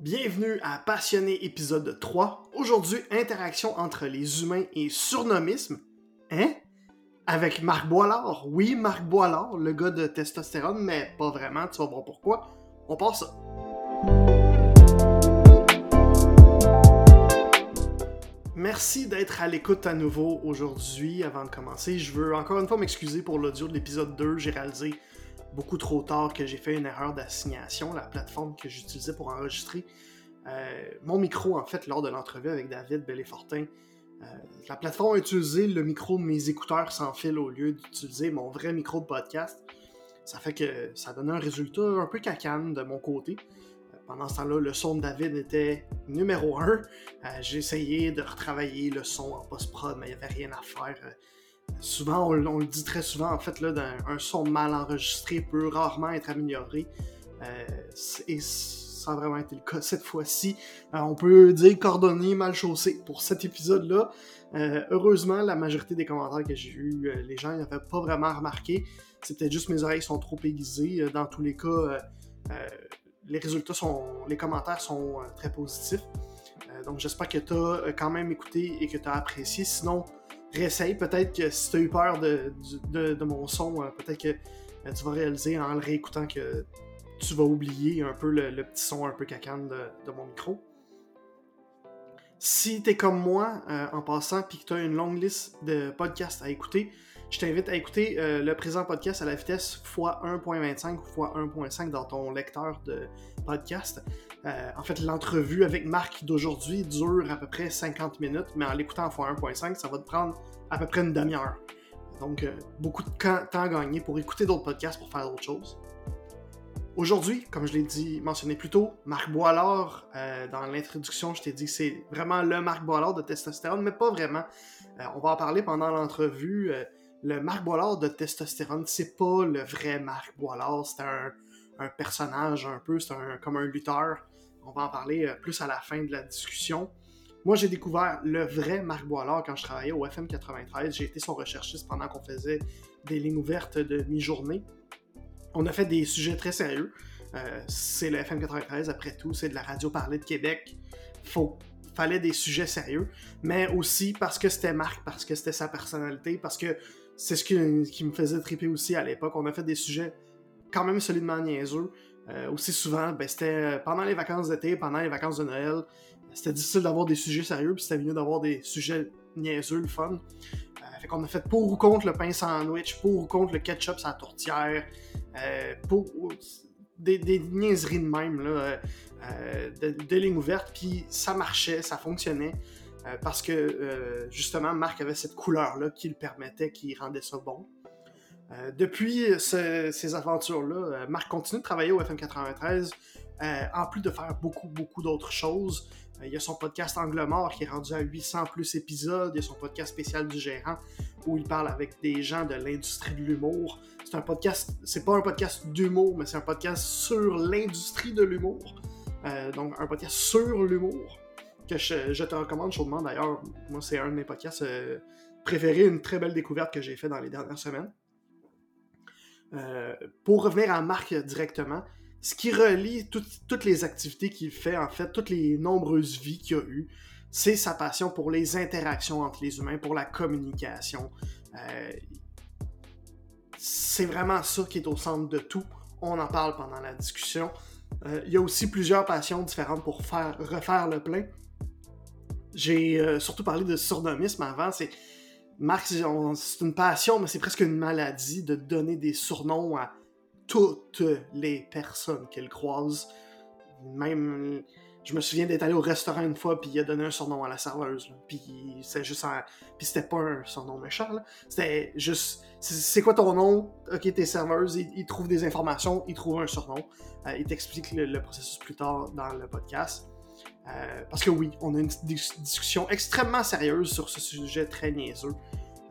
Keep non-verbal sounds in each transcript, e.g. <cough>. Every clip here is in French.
Bienvenue à Passionné épisode 3. Aujourd'hui, interaction entre les humains et surnomisme. Hein? Avec Marc Boilard. Oui, Marc Boilard, le gars de testostérone, mais pas vraiment, tu vas voir pourquoi. On passe ça. Merci d'être à l'écoute à nouveau aujourd'hui. Avant de commencer, je veux encore une fois m'excuser pour l'audio de l'épisode 2. J'ai réalisé beaucoup trop tard que j'ai fait une erreur d'assignation, la plateforme que j'utilisais pour enregistrer euh, mon micro, en fait, lors de l'entrevue avec David Bellefortin. Euh, la plateforme a utilisé le micro de mes écouteurs sans fil au lieu d'utiliser mon vrai micro de podcast. Ça fait que ça donne un résultat un peu cacane de mon côté. Euh, pendant ce temps-là, le son de David était numéro 1. j'ai essayé de retravailler le son en post-prod, mais il n'y avait rien à faire souvent, on, le dit très souvent, en fait, là, un, son mal enregistré peut rarement être amélioré. Euh, et ça a vraiment été le cas <laughs> cette fois-ci. Euh, on peut dire cordonnier mal chaussé pour cet épisode-là. Euh, heureusement, la majorité des commentaires que j'ai eus, les gens n'avaient pas vraiment remarqué. Peut-être juste mes oreilles sont trop aiguisées. Dans tous les cas, les résultats sont. les commentaires sont très positifs. donc j'espère que tu as quand même écouté et que tu as apprécié. Sinon, réessaye. Peut-être que si tu as eu peur de, de, mon son, euh, peut-être que euh, tu vas réaliser en le réécoutant que tu vas oublier un peu le, petit son un peu cacane de, mon micro. Si tu es comme moi euh, en passant puis que tu as une longue liste de podcasts à écouter, je t'invite à écouter le présent podcast à la vitesse x1.25 ou x1.5 dans ton lecteur de podcast. Euh, en fait, l'entrevue avec Marc d'aujourd'hui dure à peu près 50 minutes, mais en l'écoutant en x1.5, ça va te prendre à peu près une demi-heure. Donc, euh, beaucoup de temps gagné pour écouter d'autres podcasts pour faire d'autres choses. Aujourd'hui, comme je l'ai dit, mentionné plus tôt, Marc Boilard, euh, dans l'introduction, je t'ai dit que c'est vraiment le Marc Boilard de testostérone, mais pas vraiment. on va en parler pendant l'entrevue. le Marc Boilard de testostérone, c'est pas le vrai Marc Boilard, c'est un, un, personnage un peu, c'est comme un lutteur on va en parler euh, plus à la fin de la discussion. Moi, j'ai découvert le vrai Marc Boilard quand je travaillais au FM 93. J'ai été son recherchiste pendant qu'on faisait des lignes ouvertes de mi-journée. On a fait des sujets très sérieux. Euh, c'est le FM 93, après tout, c'est de la radio parlée de Québec. Faut, fallait des sujets sérieux, mais aussi parce que c'était Marc, parce que c'était sa personnalité, parce que c'est ce qui, qui, me faisait triper aussi à l'époque. On a fait des sujets quand même solidement niaiseux, euh, aussi souvent, ben, c'était euh, pendant les vacances d'été, pendant les vacances de Noël. C'était difficile d'avoir des sujets sérieux, puis c'était mieux d'avoir des sujets niaiseux, le fun. Euh, fait qu'on a fait pour ou contre le pain sandwich, pour ou contre le ketchup sa tourtière, pour des, des, niaiseries de même, là, de, de lignes ouvertes, puis ça marchait, ça fonctionnait. parce que justement, Marc avait cette couleur-là qui le permettait, qui rendait ça bon. Euh, depuis ces aventures-là, euh, Marc continue de travailler au FM 93, euh, en plus de faire beaucoup, beaucoup d'autres choses. il y a son podcast Angle Mort qui est rendu à 800 plus épisodes. Il y a son podcast spécial du gérant où il parle avec des gens de l'industrie de l'humour. C'est un podcast, c'est pas un podcast d'humour, mais c'est un podcast sur l'industrie de l'humour. donc un podcast sur l'humour que je, te recommande chaudement. D'ailleurs, moi c'est un de mes podcasts préférés, une très belle découverte que j'ai fait dans les dernières semaines. Euh, pour revenir à Marc directement, ce qui relie toutes les activités qu'il fait, en fait, toutes les nombreuses vies qu'il a eues, c'est sa passion pour les interactions entre les humains, pour la communication. Euh, c'est vraiment ça qui est au centre de tout. On en parle pendant la discussion. Euh, il y a aussi plusieurs passions différentes pour faire refaire le plein. J'ai surtout parlé de surnomisme avant. C'est Marc, c'est une passion, mais c'est presque une maladie de donner des surnoms à toutes les personnes qu'elle croise. Même, je me souviens d'être allé au restaurant une fois, puis il a donné un surnom à la serveuse. Puis c'est juste Puis c'était pas un surnom méchant, C'était juste... C'est quoi ton nom? Ok, t'es serveuse. Il, trouve des informations, il trouve un surnom. Euh, il t'explique le, processus plus tard dans le podcast. Euh, parce que oui, on a une discussion extrêmement sérieuse sur ce sujet très niaiseux.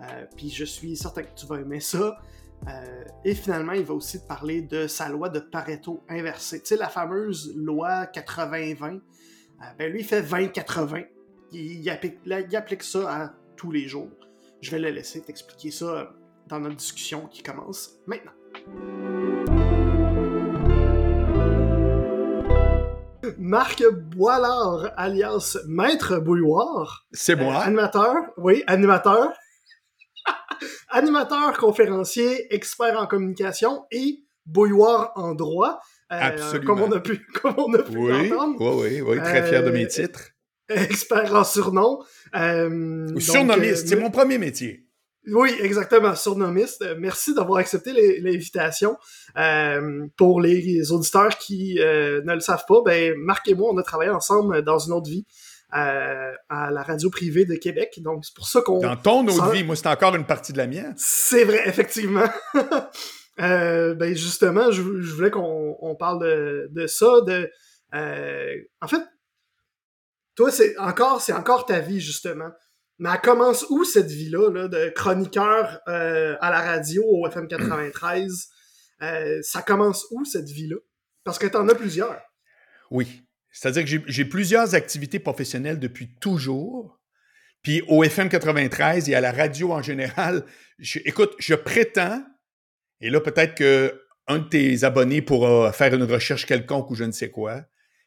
Euh, puis je suis certain que tu vas aimer ça. Euh, et finalement, il va aussi te parler de sa loi de Pareto inversée. Tu sais, la fameuse loi 80-20. ben lui, il fait 20-80. Il, il applique ça à tous les jours. Je vais le laisser t'expliquer ça dans notre discussion qui commence maintenant. Marc Boilard, alias Maître Bouilloire. C'est moi. animateur, oui, animateur. <laughs> animateur, conférencier, expert en communication et bouilloire en droit. Euh, Absolument. Comme on a pu, <laughs> comme on a pu Oui, l'entendre. oui, oui, oui, très fier de mes Euh, titres. Expert en surnom. Euh, Ou euh, c'est mon premier métier. Oui, exactement, surnommiste. Euh, Merci d'avoir accepté l'invitation. Euh, pour les auditeurs qui euh, ne le savent pas, ben Marc et moi, on a travaillé ensemble dans une autre vie euh, à la radio privée de Québec. Donc c'est pour ça qu'on. Dans ton autre vie, moi, c'est encore une partie de la mienne. C'est vrai, effectivement. <laughs> Ben justement, je, je voulais qu'on on parle de, de ça. De, en fait, toi, c'est encore, c'est encore ta vie justement. Mais elle commence où cette vie-là, là, de chroniqueur euh, à la radio au FM 93 Euh, Ça commence où cette vie-là? Parce que t'en as plusieurs. Oui. C'est-à-dire que j'ai- plusieurs activités professionnelles depuis toujours. Puis au FM 93 et à la radio en général, écoute, je prétends, et là peut-être que un de tes abonnés pourra faire une recherche quelconque ou je ne sais quoi,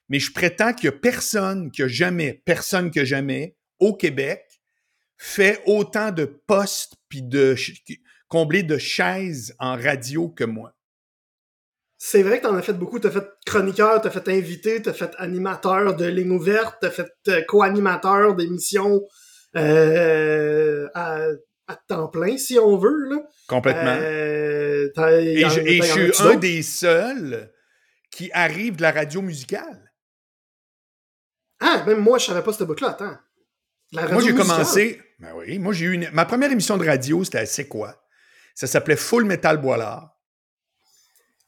mais je prétends qu'il n'y a personne que jamais, personne que jamais, au Québec, fait autant de postes puis de combler de chaises en radio que moi. C'est vrai que t'en as fait beaucoup. T'as fait chroniqueur, t'as fait invité, t'as fait animateur de ligne ouverte, t'as fait euh, co-animateur d'émissions euh, à, à temps plein, si on veut. Là. Complètement. Euh, Et en- je, et suis un des seuls qui arrive de la radio musicale. Ah, même moi, je savais pas cette bout-là. Attends. Moi, j'ai commencé. Ben oui, moi, j'ai eu une. Ma première émission de radio, c'était à C'est quoi? Ça s'appelait Full Metal Boilard.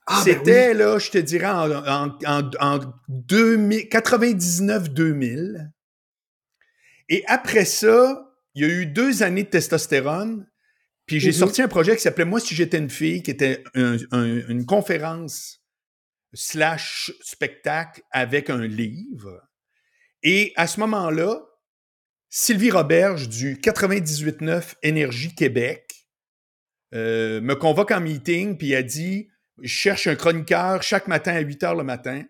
Ah, ben c'était, là, je te dirais, en, en, en, en 2000 99-2000. Et après ça, il y a eu deux années de testostérone. Puis j'ai Mhm. sorti un projet qui s'appelait Moi, si j'étais une fille, qui était un- un- une conférence slash spectacle avec un livre. Et à ce moment-là, Sylvie Roberge du 98.9 Énergie Québec euh, me convoque en meeting, puis elle dit Je cherche un chroniqueur chaque matin à 8 heures le matin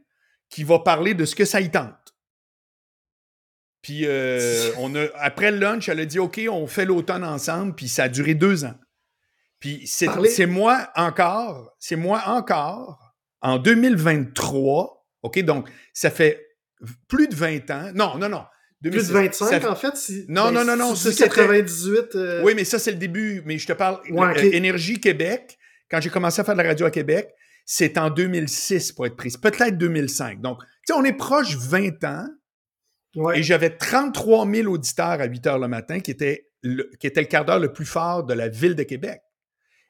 qui va parler de ce que ça y tente. Puis euh, <laughs> on a, après le lunch, elle a dit OK, on fait l'automne ensemble, puis ça a duré deux ans. Puis c'est c'est moi encore, c'est moi encore, en 2023, OK, donc ça fait plus de 20 ans. Non, non, non. Plus de 2006, 25, ça fait- en fait. Si, Non, non, non, non, ça, c'était- 98. euh, Oui, mais ça, c'est le début. Mais je te parle, Ouais, euh. Énergie Québec, quand j'ai commencé à faire de la radio à Québec, c'est en 2006, pour être précis. Peut-être 2005. Donc, tu sais, on est proche 20 ans. ouais. Et j'avais 33 000 auditeurs à 8 heures le matin, qui était le, qui était le quart d'heure le plus fort de la ville de Québec.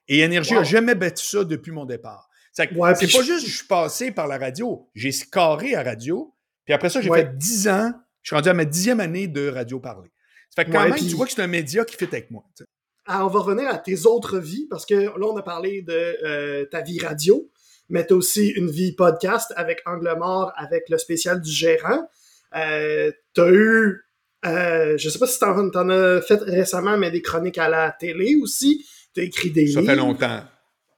Et Énergie Wow. n'a jamais battu ça depuis mon départ. C'est Ouais, pas je- juste que je suis passé par la radio. J'ai scarré à radio. Puis après ça, j'ai Ouais. fait 10 ans. Je suis rendu à ma dixième année de radio parler. Ça fait que quand Ouais, même, tu vois que c'est un média qui fit avec moi. tu sais. Ah, on va revenir à tes autres vies, parce que là, on a parlé de euh, ta vie radio, mais t'as aussi une vie podcast avec Angle Mort, avec le spécial du gérant. Euh, t'as eu, euh, je sais pas si t'en, t'en as fait récemment, mais des chroniques à la télé aussi. T'as écrit des Ça livres. fait longtemps.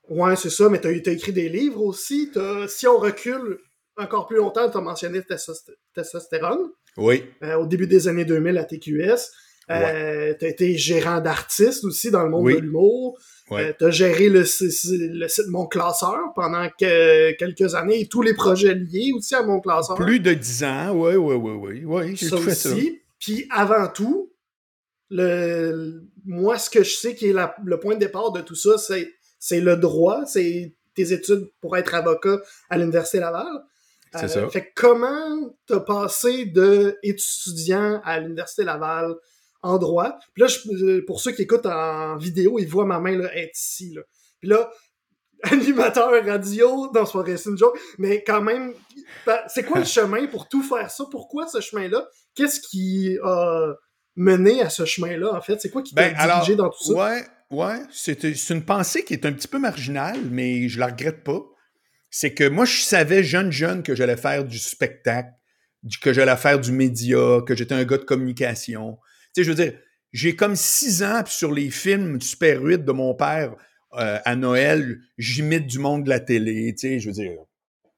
Ouais, c'est ça, mais t'as, t'as écrit des livres aussi. Si on recule encore plus longtemps, t'as mentionné testost- testostérone Oui. euh, au début des années 2000 à TQS. Euh, T'as été gérant d'artistes aussi dans le monde Oui. de l'humour. Ouais. Euh, T'as géré le, si- si- le site Mon Classeur pendant que- quelques années et tous les projets liés aussi à Mon Classeur. Plus de 10 ans. Oui, oui, oui, oui. Oui, ça tout fait ça. aussi. Puis avant tout, le, moi, ce que je sais qui est la- le point de départ de tout ça, c'est, c'est le droit, c'est tes études pour être avocat à l'Université Laval. C'est Euh, ça. Fait que comment t'as passé de étudiant à l'Université Laval en droit? Puis là, je- pour ceux qui écoutent en vidéo, ils voient ma main là, être ici. Là. Puis là, <laughs> animateur radio, pas vrai, c'est une joke, mais quand même, c'est quoi le <laughs> chemin pour tout faire ça? Pourquoi ce chemin-là? Qu'est-ce qui a mené à ce chemin-là, en fait? C'est quoi qui t'a Ben, dirigé dans tout ça? Ouais, ouais. C'est c'est une pensée qui est un petit peu marginale, mais je la regrette pas. C'est que moi, je savais jeune, jeune que j'allais faire du spectacle, du- que j'allais faire du média, que j'étais un gars de communication. Tu sais, je veux dire, j'ai comme six ans, puis sur les films Super 8 de mon père, euh, à Noël, j'imite du monde de la télé, tu sais, je veux dire.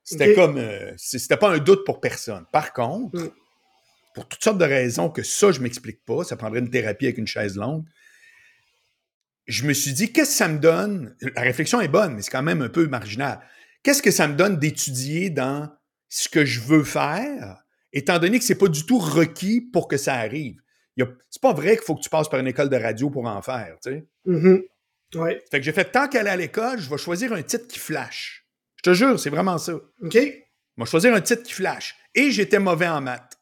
C'était comme. euh, c'était pas un doute pour personne. Par contre, Mm. pour toutes sortes de raisons que ça, je m'explique pas, ça prendrait une thérapie avec une chaise longue. Je me suis dit, qu'est-ce que ça me donne? La réflexion est bonne, mais c'est quand même un peu marginal. Qu'est-ce que ça me donne d'étudier dans ce que je veux faire, étant donné que c'est pas du tout requis pour que ça arrive? C'est pas vrai qu'il faut que tu passes par une école de radio pour en faire, tu sais. Mhm. Ouais. Fait que j'ai fait tant qu'aller à l'école, je vais choisir un titre qui flash. Je te jure, c'est vraiment ça. OK. Je vais choisir un titre qui flash. Et j'étais mauvais en maths.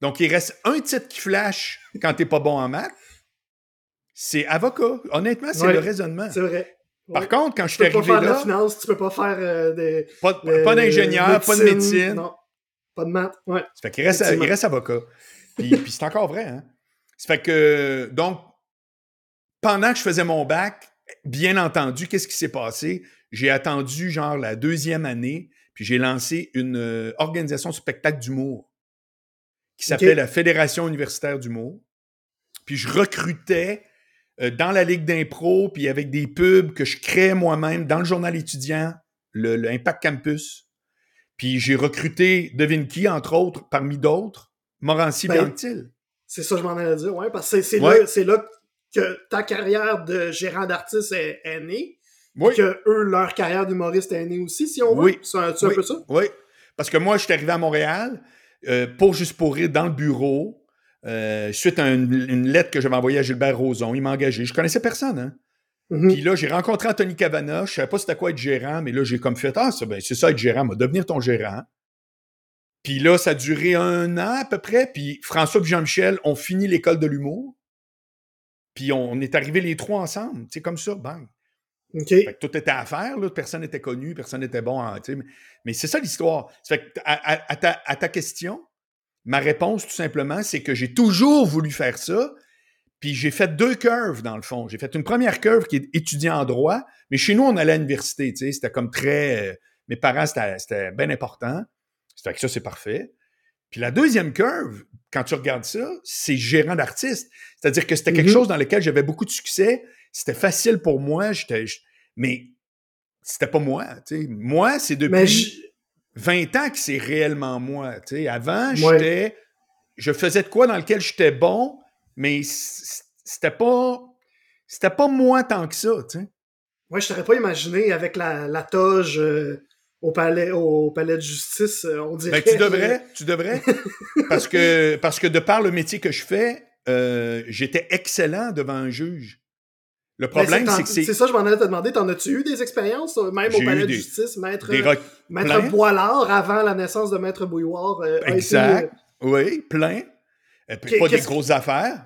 Donc, il reste un titre qui flash quand t'es pas bon en maths. C'est avocat. Honnêtement, c'est Ouais. le raisonnement. C'est vrai. Par Ouais. contre, quand je tu suis peux pas arrivé faire de la là, finance, tu peux pas faire euh, des, pas, de- euh, pas d'ingénieur, pas de médecine. Non. Pas de maths. Ouais. Ça fait qu'il reste, il reste avocat. Puis, puis c'est encore vrai, hein? Ça fait que, donc, pendant que je faisais mon bac, bien entendu, qu'est-ce qui s'est passé? J'ai attendu, genre, la deuxième année, puis j'ai lancé une euh, organisation de spectacle d'humour qui s'appelait la Fédération universitaire d'humour. Puis je recrutais dans la ligue d'impro, puis avec des pubs que je créais moi-même dans le journal étudiant, le, le Impact Campus. Puis j'ai recruté, devine qui, entre autres, parmi d'autres, Morancy Ben. C'est ça que je m'en allais dire, ouais, parce que c'est Ouais. là, que ta carrière de gérant d'artiste est, est née, Oui, que eux, leur carrière d'humoriste est née aussi, si on veut. Oui. C'est un, peu ça? oui. Parce que moi, je suis arrivé à Montréal euh, pour juste pour rire dans le bureau, euh, suite à une, une lettre que j'avais envoyée à Gilbert Rozon. Il m'a engagé. Je connaissais personne, hein? Mhm. Puis là, j'ai rencontré Anthony Cavana. Je savais pas c'était quoi être gérant, mais là, j'ai comme fait Ah, ça, ben, c'est ça être gérant, moi, devenir ton gérant. Puis là, ça a duré un an à peu près. Puis François et Jean-Michel ont fini l'école de l'humour. Puis on est arrivés les trois ensemble. C'est comme ça, bang. OK. Fait que tout était à faire, là. personne n'était connu, personne n'était bon. en- mais mais c'est ça l'histoire. Ça fait que à, à- à ta, à ta question, ma réponse, tout simplement, c'est que j'ai toujours voulu faire ça. Puis j'ai fait deux curves, dans le fond. J'ai fait une première curve qui est étudiant en droit, mais chez nous, on allait à l'université. tu sais, C'était comme très. euh, mes parents, c'était c'était bien important. Ça fait que ça, c'est parfait. Puis la deuxième curve, quand tu regardes ça, c'est gérant d'artiste. C'est-à-dire que c'était quelque Mhm. chose dans lequel j'avais beaucoup de succès. C'était facile pour moi. J'étais, mais c'était pas moi. tu sais. Moi, c'est depuis Mais 20 ans que c'est réellement moi. tu sais. Avant, Ouais. j'étais. Je faisais de quoi dans lequel j'étais bon, mais c'était pas. C'était pas moi tant que ça. tu sais. moi, je t'aurais pas imaginé avec la, la toge euh, au, palais, au palais de justice, euh, on dirait. Ben, tu devrais, tu devrais. <laughs> Parce que, parce que de par le métier que je fais, euh, j'étais excellent devant un juge. Le Ben, problème, c'est que c'est C'est ça, je m'en allais te demander. T'en as-tu eu des expériences, même au palais de des- justice, maître, des maître plein. Boilard, avant la naissance de maître Bouilloire? euh, été, Exact. Oui, plein. Euh, Qu'est- pas des grosses affaires.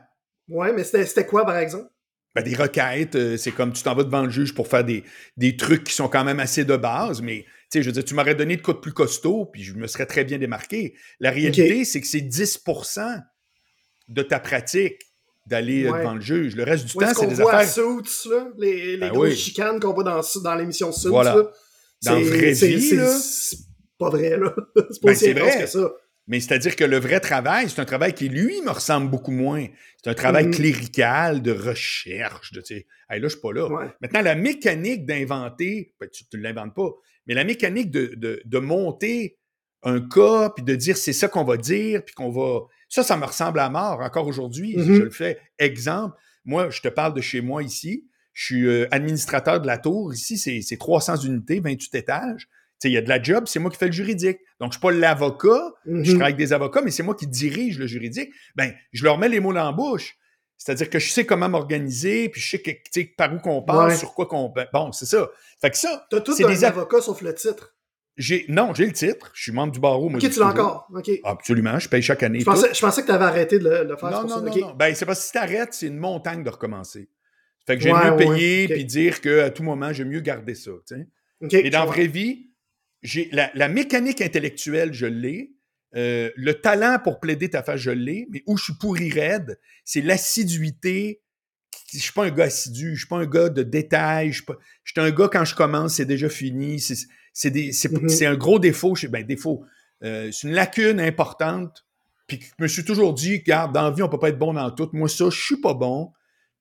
euh, ouais, mais c'était quoi, par exemple? Ben, des requêtes, euh, c'est comme tu t'en vas devant le juge pour faire des, des trucs qui sont quand même assez de base, mais tu sais, je veux dire, tu m'aurais donné de de plus costaud, puis je me serais très bien démarqué. La réalité, c'est que c'est 10% de ta pratique d'aller euh, Ouais. devant le juge. Le reste du temps, c'est des affaires. Suits, là, les, les Ben grosses oui. chicanes qu'on voit dans, dans l'émission Suits, Voilà. là? Dans la vraie vie, c'est- pas vrai, là. <laughs> C'est pas Ben, aussi vrai. que ça. Mais c'est-à-dire que le vrai travail, c'est un travail qui, lui, me ressemble beaucoup moins. C'est un travail Mhm. clérical, de recherche, de, tu sais, hey, là, je suis pas là. Ouais. Maintenant, la mécanique d'inventer, ben, tu ne l'inventes pas, mais la mécanique de, de- de monter un cas, puis de dire c'est ça qu'on va dire, puis qu'on va... Ça, ça me ressemble à mort encore aujourd'hui. Mhm. Je le fais. Exemple, moi, je te parle de chez moi ici. Je suis euh, administrateur de la tour. Ici, c'est c'est 300 unités, 28 étages. Tu sais, il y a de la job, c'est moi qui fais le juridique. Donc, je suis pas l'avocat, Mhm. je travaille avec des avocats, mais c'est moi qui dirige le juridique. Ben, je leur mets les mots dans la bouche. C'est-à-dire que je sais comment m'organiser, puis je sais que, tu par où qu'on passe, Ouais. sur quoi qu'on. Bon, c'est ça. Fait que ça, T'as tout un des av- avocat sauf le titre. j'ai. Non, j'ai le titre. Je suis membre du barreau. moi, Ok, tu l'as encore. Ok. Absolument, je paye chaque année. Je pensais, je pensais que t'avais arrêté de le, faire. Non, non, non. Ben, c'est parce que si t'arrêtes, c'est une montagne de recommencer. Fait que j'aime Ouais, mieux ouais, payer puis dire qu'à tout moment, j'aime mieux garder ça. tu sais. Ok, Mais dans la je vraie vie, j'ai la, la mécanique intellectuelle, je l'ai. Euh, le talent pour plaider ta face, je l'ai. Mais où je suis pourri raide, c'est l'assiduité. Je suis pas un gars assidu, je suis pas un gars de détails. Je suis pas- je suis un gars, quand je commence, c'est déjà fini. C'est c'est des- c'est- c'est un gros défaut. chez- Ben, défaut. Euh, c'est une lacune importante. Puis je me suis toujours dit, regarde, dans la vie, on peut pas être bon dans tout. Moi, ça, je suis pas bon.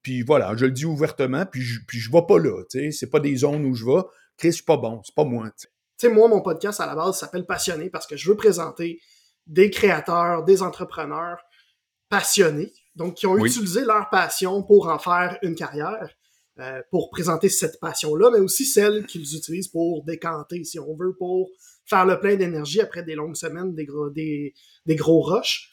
Puis voilà, je le dis ouvertement, puis je, puis je vais pas là. tu sais. C'est pas des zones où je vais. Chris, je suis pas bon, c'est pas moi. tu sais. moi, mon podcast à la base s'appelle Passionné parce que je veux présenter des créateurs, des entrepreneurs passionnés, donc qui ont utilisé leur passion pour en faire une carrière, euh, pour présenter cette passion-là, mais aussi celle qu'ils utilisent pour décanter, si on veut, pour faire le plein d'énergie après des longues semaines, des gros, des, des gros rushs.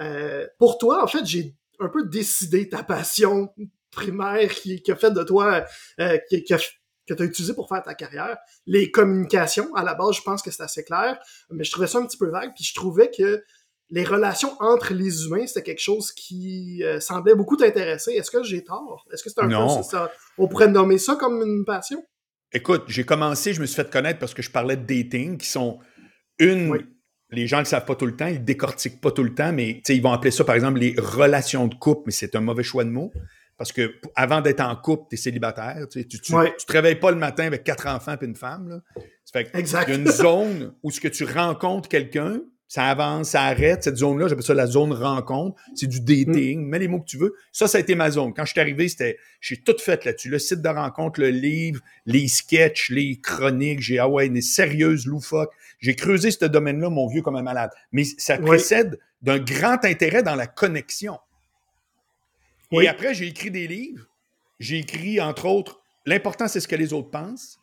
Euh, pour toi, en fait, j'ai un peu décidé ta passion primaire qui, qui a fait de toi, euh, qui, qui, a, que tu as utilisé pour faire ta carrière. Les communications, à la base, je pense que c'est assez clair, mais je trouvais ça un petit peu vague, puis je trouvais que les relations entre les humains, c'était quelque chose qui euh, semblait beaucoup t'intéresser. Est-ce que j'ai tort? Est-ce que c'est un non. peu ça? On pourrait nommer ça comme une passion? Écoute, j'ai commencé, je me suis fait connaître parce que je parlais de dating, qui sont une... Oui. Les gens ne le savent pas tout le temps, ils ne décortiquent pas tout le temps, mais ils vont appeler ça, par exemple, les relations de couple, mais c'est un mauvais choix de mots. Parce que avant d'être en couple, tu es célibataire. Tu, Ouais. tu te réveilles pas le matin avec quatre enfants et une femme. Là. Ça fait que Exact. il y a une zone où ce que tu rencontres quelqu'un, ça avance, ça arrête. Cette zone-là, j'appelle ça la zone rencontre. C'est du dating, mets les mots que tu veux. Ça, ça a été ma zone. Quand je suis arrivé, c'était, j'ai tout fait là-dessus. Le site de rencontre, le livre, les sketchs, les chroniques. J'ai, ah ouais, des sérieuses loufoques. J'ai creusé ce domaine-là, mon vieux, comme un malade. Mais ça Oui. précède d'un grand intérêt dans la connexion. Oui. Et après, j'ai écrit des livres. J'ai écrit, entre autres, L'important, c'est ce que les autres pensent.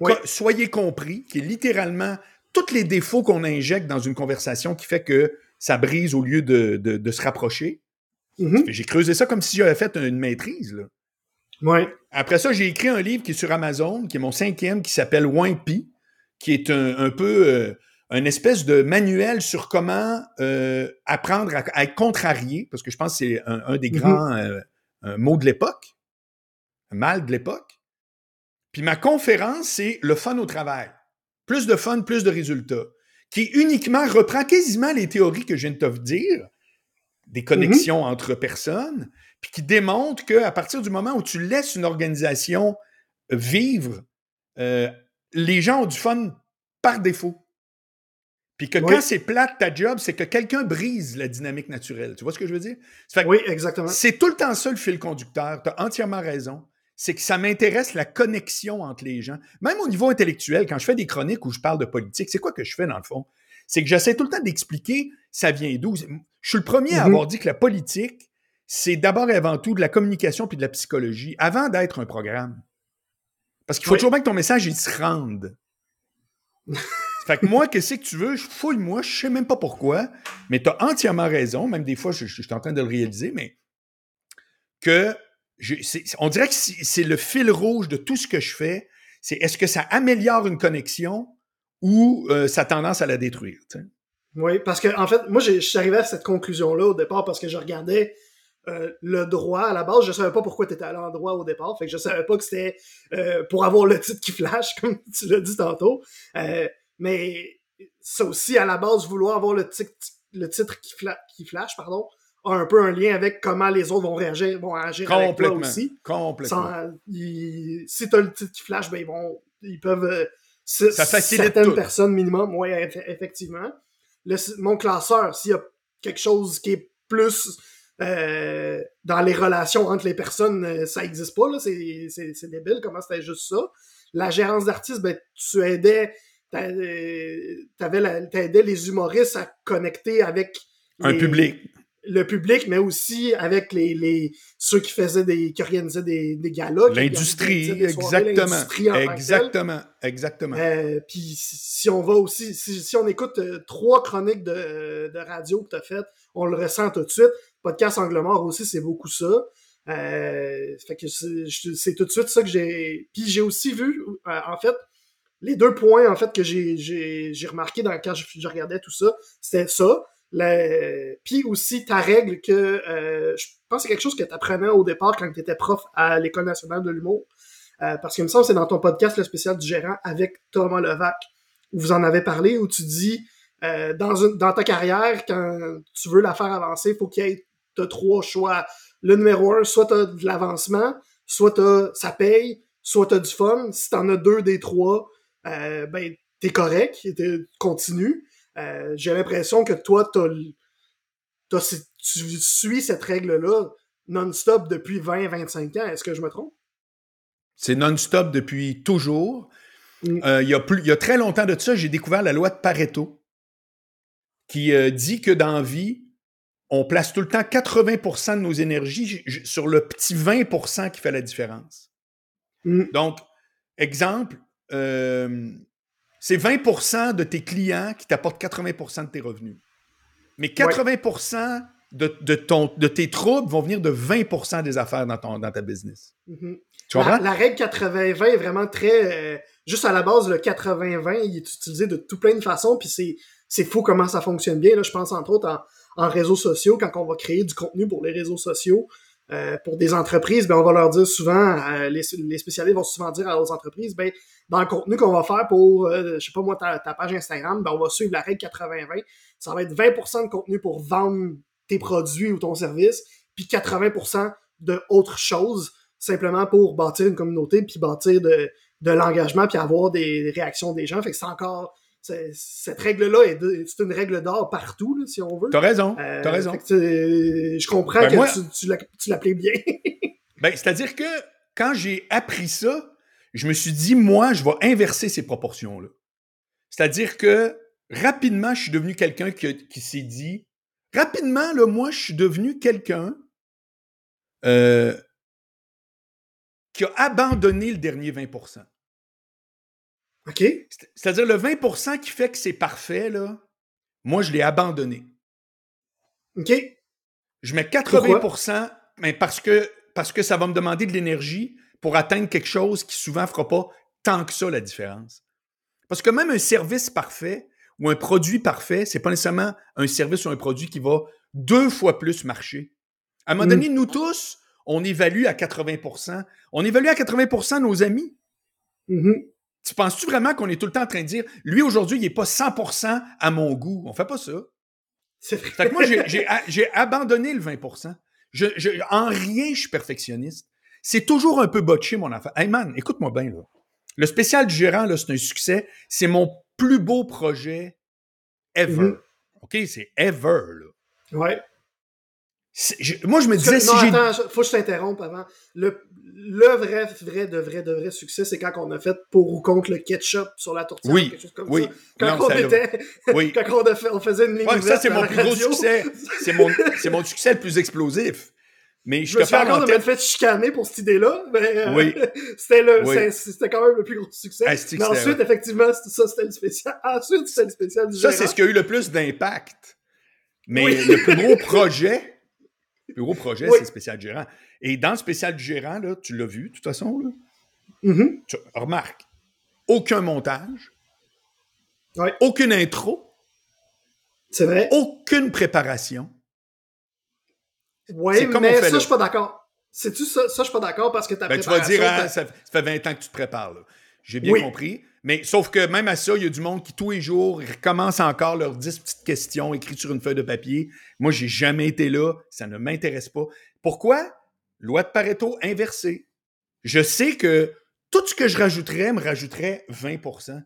Oui. Soyez compris, qui est littéralement tous les défauts qu'on injecte dans une conversation qui fait que ça brise au lieu de, de- de se rapprocher. Mhm. J'ai creusé ça comme si j'avais fait une maîtrise. là. Ouais. Après ça, j'ai écrit un livre qui est sur Amazon, qui est mon cinquième, qui s'appelle Wimpy, qui est un, un peu euh, un espèce de manuel sur comment euh, apprendre à, à être contrarié, parce que je pense que c'est un, un des Mhm. grands euh, mots de l'époque, un mal de l'époque. Puis ma conférence, c'est le fun au travail. Plus de fun, plus de résultats. Qui uniquement reprend quasiment les théories que je viens de te dire, des connexions entre personnes, puis qui démontre qu'à partir du moment où tu laisses une organisation vivre, euh, les gens ont du fun par défaut. Puis que Oui. quand c'est plate ta job, c'est que quelqu'un brise la dynamique naturelle. Tu vois ce que je veux dire? Oui, exactement. c'est tout le temps ça le fil conducteur. Tu as entièrement raison. C'est que ça m'intéresse la connexion entre les gens. Même au niveau intellectuel, quand je fais des chroniques où je parle de politique, c'est quoi que je fais dans le fond? C'est que j'essaie tout le temps d'expliquer ça vient d'où? Je suis le premier à Mhm. avoir dit que la politique, c'est d'abord et avant tout de la communication puis de la psychologie, avant d'être un programme. Parce qu'il faut Oui. toujours bien que ton message, il se rende. <laughs> fait que moi, qu'est-ce que tu veux? Je fouille moi, je sais même pas pourquoi, mais tu as entièrement raison, même des fois, je, je- je suis en train de le réaliser, mais que on dirait que c'est le fil rouge de tout ce que je fais. C'est est-ce que ça améliore une connexion ou euh, ça a tendance à la détruire? Oui, parce que en fait, moi, je suis arrivé à cette conclusion-là au départ parce que je regardais euh, le droit à la base. Je savais pas pourquoi tu étais allé en droit au départ. Fait que je savais pas que c'était euh, pour avoir le titre qui flash, <laughs> comme tu l'as dit tantôt. Mais ça aussi, à la base, vouloir avoir le, titre qui flash, pardon, a un peu un lien avec comment les autres vont réagir, vont agir avec toi aussi. Complètement. Sans, ils- si t'as le titre qui flash, ben ils vont, ils peuvent. euh, c- Ça certaines tout. personnes minimum, oui, eff- effectivement. Le, mon classeur, s'il y a quelque chose qui est plus euh, dans les relations entre les personnes, euh, ça existe pas là, c'est débile. Comment c'était juste ça La gérance d'artistes, ben tu aidais, euh, t'aidais les humoristes à connecter avec Un les- public. Le public, mais aussi avec les, les ceux qui faisaient des qui organisaient des, des galas, L'industrie, soirées, exactement. Exactement. Exactement. Euh, Puis si on va aussi, si, si on écoute euh, trois chroniques de, de radio que tu as faites, on le ressent tout de suite. Podcast Angle Mort aussi, c'est beaucoup ça. Euh, fait que c'est tout de suite ça que j'ai. Puis j'ai aussi vu, euh, en fait, les deux points en fait que j'ai j'ai j'ai remarqué dans quand je, je regardais tout ça, c'était ça. Le... Puis aussi ta règle que euh, je pense que c'est quelque chose que tu apprenais au départ quand tu étais prof à l'École nationale de l'humour. Euh, parce qu'il me semble que c'est dans ton podcast le spécial du gérant avec Thomas Levac où vous en avez parlé où tu dis euh, dans une dans ta carrière quand tu veux la faire avancer, faut qu'il y ait t'as trois choix. Le numéro un, soit t'as de l'avancement, soit t'as ça paye, soit t'as du fun. Si t'en as deux des trois, ben t'es correct, t'es continue. Euh, J'ai l'impression que toi, tu suis cette règle-là non-stop depuis 20-25 ans. Est-ce que je me trompe? C'est non-stop depuis toujours. Mm. Euh, il, y a plus, il y a très longtemps de ça, j'ai découvert la loi de Pareto qui euh, dit que dans la vie, on place tout le temps 80% de nos énergies sur le petit 20% qui fait la différence. Mm. Donc, exemple, euh, c'est 20% de tes clients qui t'apportent 80% de tes revenus. Mais 80 de, ton, de tes troubles vont venir de 20% des affaires dans, ton, dans ta business. Mm-hmm. Tu comprends? La, règle 80-20 est vraiment très... Euh, juste à la base, le 80-20, il est utilisé de tout plein de façons, puis c'est, c'est fou comment ça fonctionne bien. Là, je pense entre autres en, en réseaux sociaux, quand on va créer du contenu pour les réseaux sociaux, euh, pour des entreprises, ben on va leur dire souvent, euh, les, les, spécialistes vont souvent dire aux entreprises, ben dans le contenu qu'on va faire pour, euh, je sais pas moi, ta, page Instagram, ben on va suivre la règle 80-20. Ça va être 20% de contenu pour vendre tes produits ou ton service, puis 80% de autres choses, simplement pour bâtir une communauté, puis bâtir de, de l'engagement, puis avoir des réactions des gens. Fait que c'est encore cette règle-là c'est une règle d'or partout, si on veut. T'as raison, euh, t'as raison. je comprends ben, que tu, tu l'appelais bien. <laughs> ben, c'est-à-dire que quand j'ai appris ça, je me suis dit, moi, je vais inverser ces proportions-là. C'est-à-dire que rapidement, je suis devenu quelqu'un qui, qui s'est dit, rapidement, là, moi, je suis devenu quelqu'un euh, qui a abandonné le dernier 20 OK? C'est-à-dire le 20% qui fait que c'est parfait, là, moi, je l'ai abandonné. OK? Je mets 80% mais parce que, parce que ça va me demander de l'énergie pour atteindre quelque chose qui souvent ne fera pas tant que ça la différence. Parce que même un service parfait ou un produit parfait, c'est pas nécessairement un service ou un produit qui va deux fois plus marcher. À un moment mm. donné, nous tous, on évalue à 80% On évalue à 80% nos amis. Mm-hmm. Tu penses-tu vraiment qu'on est tout le temps en train de dire, lui aujourd'hui, il n'est pas 100% à mon goût? On fait pas ça. C'est Fait que moi, j'ai <laughs> abandonné le 20%. Je, je, en rien, je suis perfectionniste. C'est toujours un peu botché, mon affaire. Hey man, écoute-moi bien, là. Le spécial du gérant, là, c'est un succès. C'est mon plus beau projet ever. Mm-hmm. OK? C'est ever, là. Ouais moi, je me disais, si j'ai... attends, faut que je t'interrompe avant. Le, le vrai, vrai, de vrai, de vrai succès, c'est quand on a fait pour ou contre le ketchup sur la tourtière. Oui, quelque chose comme oui. Ça. Quand on était... Oui. <laughs> quand on, a fait, on faisait une ligne ouais, Ça, c'est mon plus gros succès. C'est mon, c'est mon succès le plus explosif. Mais je, je me suis encore de m'être fait chicaner pour cette idée-là, mais euh, oui. <laughs> c'était le, oui. c'était quand même le plus gros succès. Ah, mais ensuite, effectivement, ça, c'était le spécial. <laughs> Ensuite, c'était le spécial du Ça, c'est ce qui a eu le plus d'impact. Mais le plus gros projet, le gros projet, c'est le spécial gérant. Et dans le spécial du gérant, là, tu l'as vu, de toute façon, là, mm-hmm. tu, remarque, aucun montage, aucune intro, c'est vrai. Aucune préparation. Oui, mais ça, je suis pas d'accord. C'est-tu ça? Ça, je suis pas d'accord parce que ta ben, préparation... Tu vas dire, hein, ça, fait 20 ans que tu te prépares. J'ai bien compris. Mais sauf que même à ça, il y a du monde qui, tous les jours, recommence encore leurs 10 petites questions écrites sur une feuille de papier. Moi, j'ai jamais été là. Ça ne m'intéresse pas. Pourquoi? Loi de Pareto inversée. Je sais que tout ce que je rajouterais me rajouterait 20%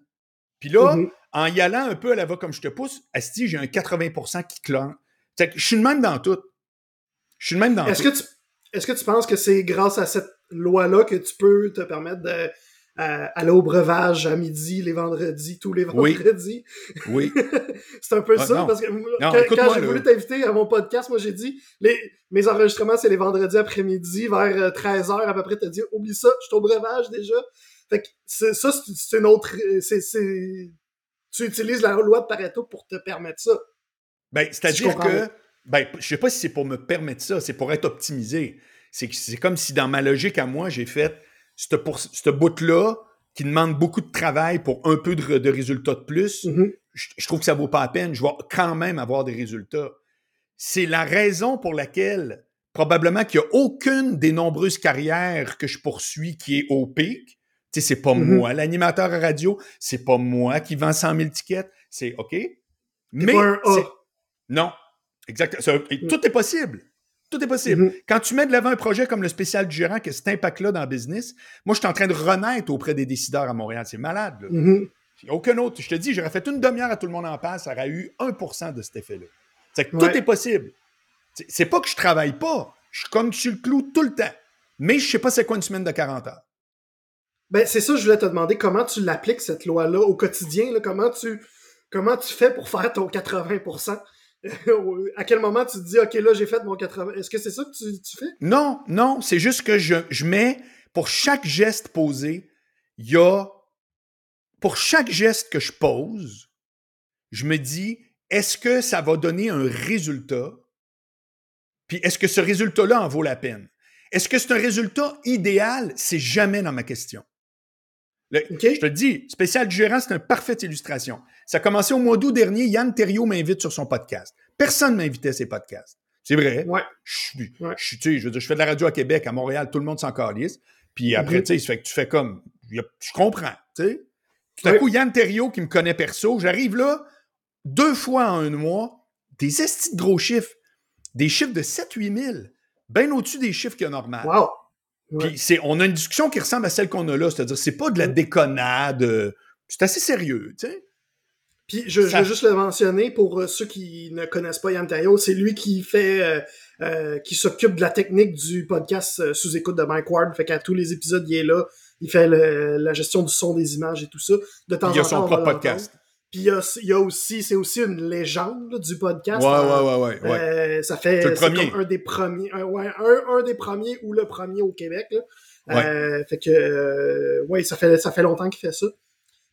Puis là, mm-hmm. en y allant un peu à la va comme je te pousse, Asti, j'ai un 80% qui clore. Je suis le même dans tout. Je suis le même dans est-ce Que tu, est-ce que tu penses que c'est grâce à cette loi-là que tu peux te permettre de à, aller au breuvage à midi les vendredis, tous les vendredis. Oui. <laughs> c'est un peu ah, ça, parce que quand, j'ai voulu t'inviter à mon podcast, moi j'ai dit les, mes enregistrements c'est les vendredis après-midi vers 13h euh, à peu près. T'as dit oublie ça, je suis au breuvage déjà. Fait que ça, c'est une autre. C'est, tu utilises la loi de Pareto pour te permettre ça. Ben, c'est-à-dire que. Ben, je sais pas si c'est pour me permettre ça, c'est pour être optimisé. C'est, c'est comme si dans ma logique à moi, j'ai fait ce bout-là, qui demande beaucoup de travail pour un peu de, résultats de plus, mm-hmm. je, trouve que ça vaut pas la peine. Je vais quand même avoir des résultats. C'est la raison pour laquelle, probablement qu'il n'y a aucune des nombreuses carrières que je poursuis qui est au pic. Tu sais, c'est pas mm-hmm. moi, l'animateur à radio, c'est pas moi qui vend 100 000 tickets. C'est OK. Mais. Non. Exact. Mm. Tout est possible. Tout est possible. Mm-hmm. Quand tu mets de l'avant un projet comme le spécial du gérant qui a cet impact-là dans le business, moi, je suis en train de renaître auprès des décideurs à Montréal. C'est malade. Là. Mm-hmm. Aucun autre. Je te dis, j'aurais fait une demi-heure à tout le monde en passe, ça aurait eu 1% de cet effet-là. C'est que tout est possible. C'est pas que je travaille pas. Je suis comme sur le clou tout le temps. Mais je sais pas c'est quoi une semaine de 40 heures. Ben, c'est ça que je voulais te demander, comment tu l'appliques, cette loi-là, au quotidien, là, comment tu comment tu fais pour faire ton 80%? À quel moment tu te dis, OK, là, j'ai fait mon 80%? Est-ce que c'est ça que tu, fais? Non, non, c'est juste que je, je mets, pour chaque geste posé, il y a, pour chaque geste que je pose, je me dis, est-ce que ça va donner un résultat? Puis est-ce que ce résultat-là en vaut la peine? Est-ce que c'est un résultat idéal? C'est jamais dans ma question. Je te le dis, spécial du gérant, c'est une parfaite illustration. Ça a commencé au mois d'août dernier. Yann Terriot m'invite sur son podcast. Personne ne m'invitait à ses podcasts. C'est vrai. Ouais. Je, je, je, je fais de la radio à Québec, à Montréal, tout le monde s'en calisse. Puis après, mm-hmm. tu sais, tu fais comme. Je comprends, tu sais. Tout à coup, Yann Terriot, qui me connaît perso, j'arrive là, deux fois en un mois, des estis de gros chiffres, des chiffres de 7-8 000, bien au-dessus des chiffres qu'il y a normal. Wow. Puis c'est, on a une discussion qui ressemble à celle qu'on a là, c'est-à-dire c'est pas de la déconnade, euh, c'est assez sérieux, tu sais. Puis je, veux juste le mentionner pour euh, ceux qui ne connaissent pas Yann Tayo, c'est lui qui fait, euh, qui s'occupe de la technique du podcast sous écoute de Mike Ward, fait qu'à tous les épisodes il est là, il fait la gestion du son, des images et tout ça. De temps il a en son temps, propre podcast. Puis il y a, aussi, c'est aussi une légende du podcast. Ouais, ouais, ouais, ouais. Euh, ça fait c'est comme un des premiers, un, ouais, un, des premiers ou le premier au Québec. Là. Euh, fait que, euh, ouais, ça fait, ça fait longtemps qu'il fait ça.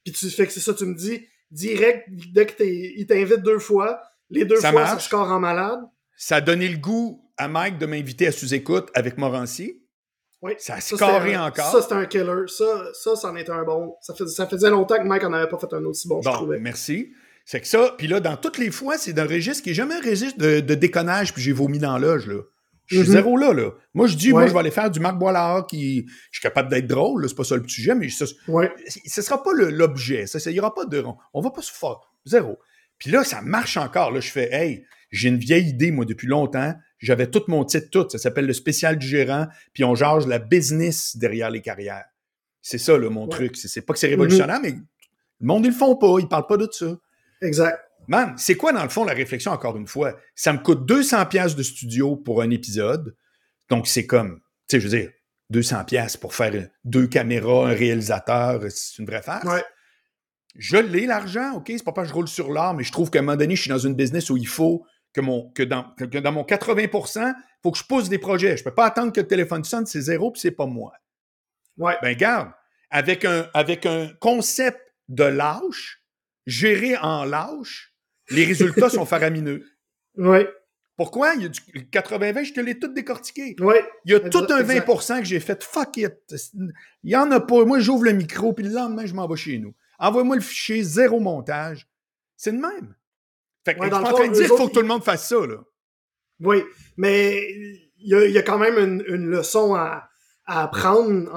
Puis tu fais que c'est ça, tu me dis, direct, dès qu'il t'invite deux fois, les deux fois, ça score en malade. Ça a donné le goût à Mike de m'inviter à sous-écoute avec Morancy. Oui. Ça a scoré encore. Ça, c'était un killer. Ça, ça, c'en était un bon. Ça, ça faisait longtemps que Mike en avait pas fait un aussi bon, bon je trouvais. merci. C'est que ça, puis là, dans toutes les fois, c'est d'un registre qui n'est jamais un registre de, déconnage, puis j'ai vomi dans l'âge, là. Je suis mhm. zéro là, là. Moi, je dis, moi, je vais aller faire du Marc Boilard qui. Je suis capable d'être drôle, c'est pas ça le sujet, mais ça, ouais. ce sera pas l'objet. Ça, il n'y aura pas de. On va pas se faire. Zéro. Puis là, ça marche encore. Là, je fais, hey, j'ai une vieille idée, moi, depuis longtemps. J'avais tout mon titre, tout. Ça s'appelle le spécial du gérant. Puis on charge la business derrière les carrières. C'est ça, là, mon truc. C'est pas que c'est révolutionnaire, mm-hmm. mais le monde, ils le font pas. Ils parlent pas de ça. Exact. Man, c'est quoi, dans le fond, la réflexion, encore une fois? Ça me coûte 200 pièces de studio pour un épisode. Donc, c'est comme, tu sais, je veux dire, 200 pièces pour faire deux caméras, un réalisateur, c'est une vraie farce. Ouais. Je l'ai, l'argent, OK? C'est pas parce que je roule sur l'or, mais je trouve qu'à un moment donné, je suis dans une business où il faut que, mon, que, dans, que dans mon 80 il faut que je pousse des projets. Je ne peux pas attendre que le téléphone sonne, c'est zéro, puis c'est pas moi. Ouais. Ben, garde, avec un, avec un concept de lâche, géré en lâche, les résultats sont <laughs> faramineux. Oui. Pourquoi? Il y a du 80-20, je te l'ai tout décortiqué. Oui. Il y a tout un 20% que j'ai fait. Fuck it. Il n'y en a pas. Moi, j'ouvre le micro, puis le lendemain, je m'en vais chez nous. Envoie-moi le fichier, zéro montage. C'est le même. Fait que je suis en train de dire qu'il faut que tout le monde fasse ça, là. Oui, mais il y a, quand même une, leçon à, apprendre,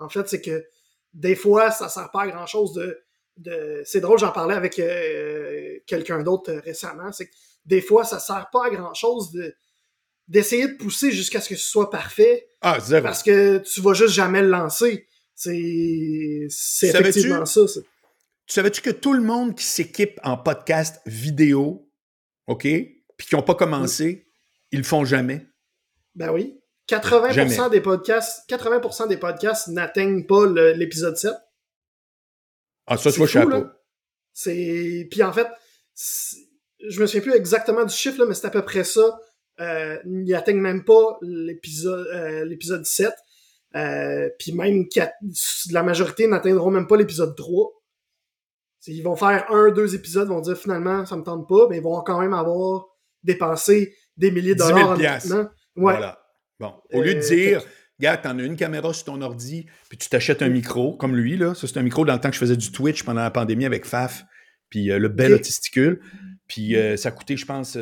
en, fait, c'est que des fois, ça sert pas à grand-chose de... de... C'est drôle, j'en parlais avec euh, quelqu'un d'autre euh, récemment, c'est que des fois, ça sert pas à grand-chose de d'essayer de pousser jusqu'à ce que ce soit parfait. Ah, zéro. Parce que tu vas juste jamais le lancer. C'est effectivement ça. Tu savais-tu que tout le monde qui s'équipe en podcast vidéo OK? Puis qui n'ont pas commencé, ils le font jamais? Ben oui. 80% des podcasts, 80% des podcasts n'atteignent pas l'épisode 7. Ah, ça, vois, je C'est. Puis en fait, je me souviens plus exactement du chiffre, là, mais c'est à peu près ça. Euh, ils n'atteignent même pas l'épisode euh, l'épisode 7. Euh, puis même la majorité n'atteindront même pas l'épisode 3. Ils vont faire un, deux épisodes, vont dire finalement ça me tente pas, mais ils vont quand même avoir dépensé des milliers de dollars en Voilà. Bon, au lieu de euh, dire, regarde, t'en as une caméra sur ton ordi, puis tu t'achètes un micro, comme lui, là. Ça, c'est un micro dans le temps que je faisais du Twitch pendant la pandémie avec Faf, puis euh, le bel autisticule. Puis euh, ça a coûté, je pense,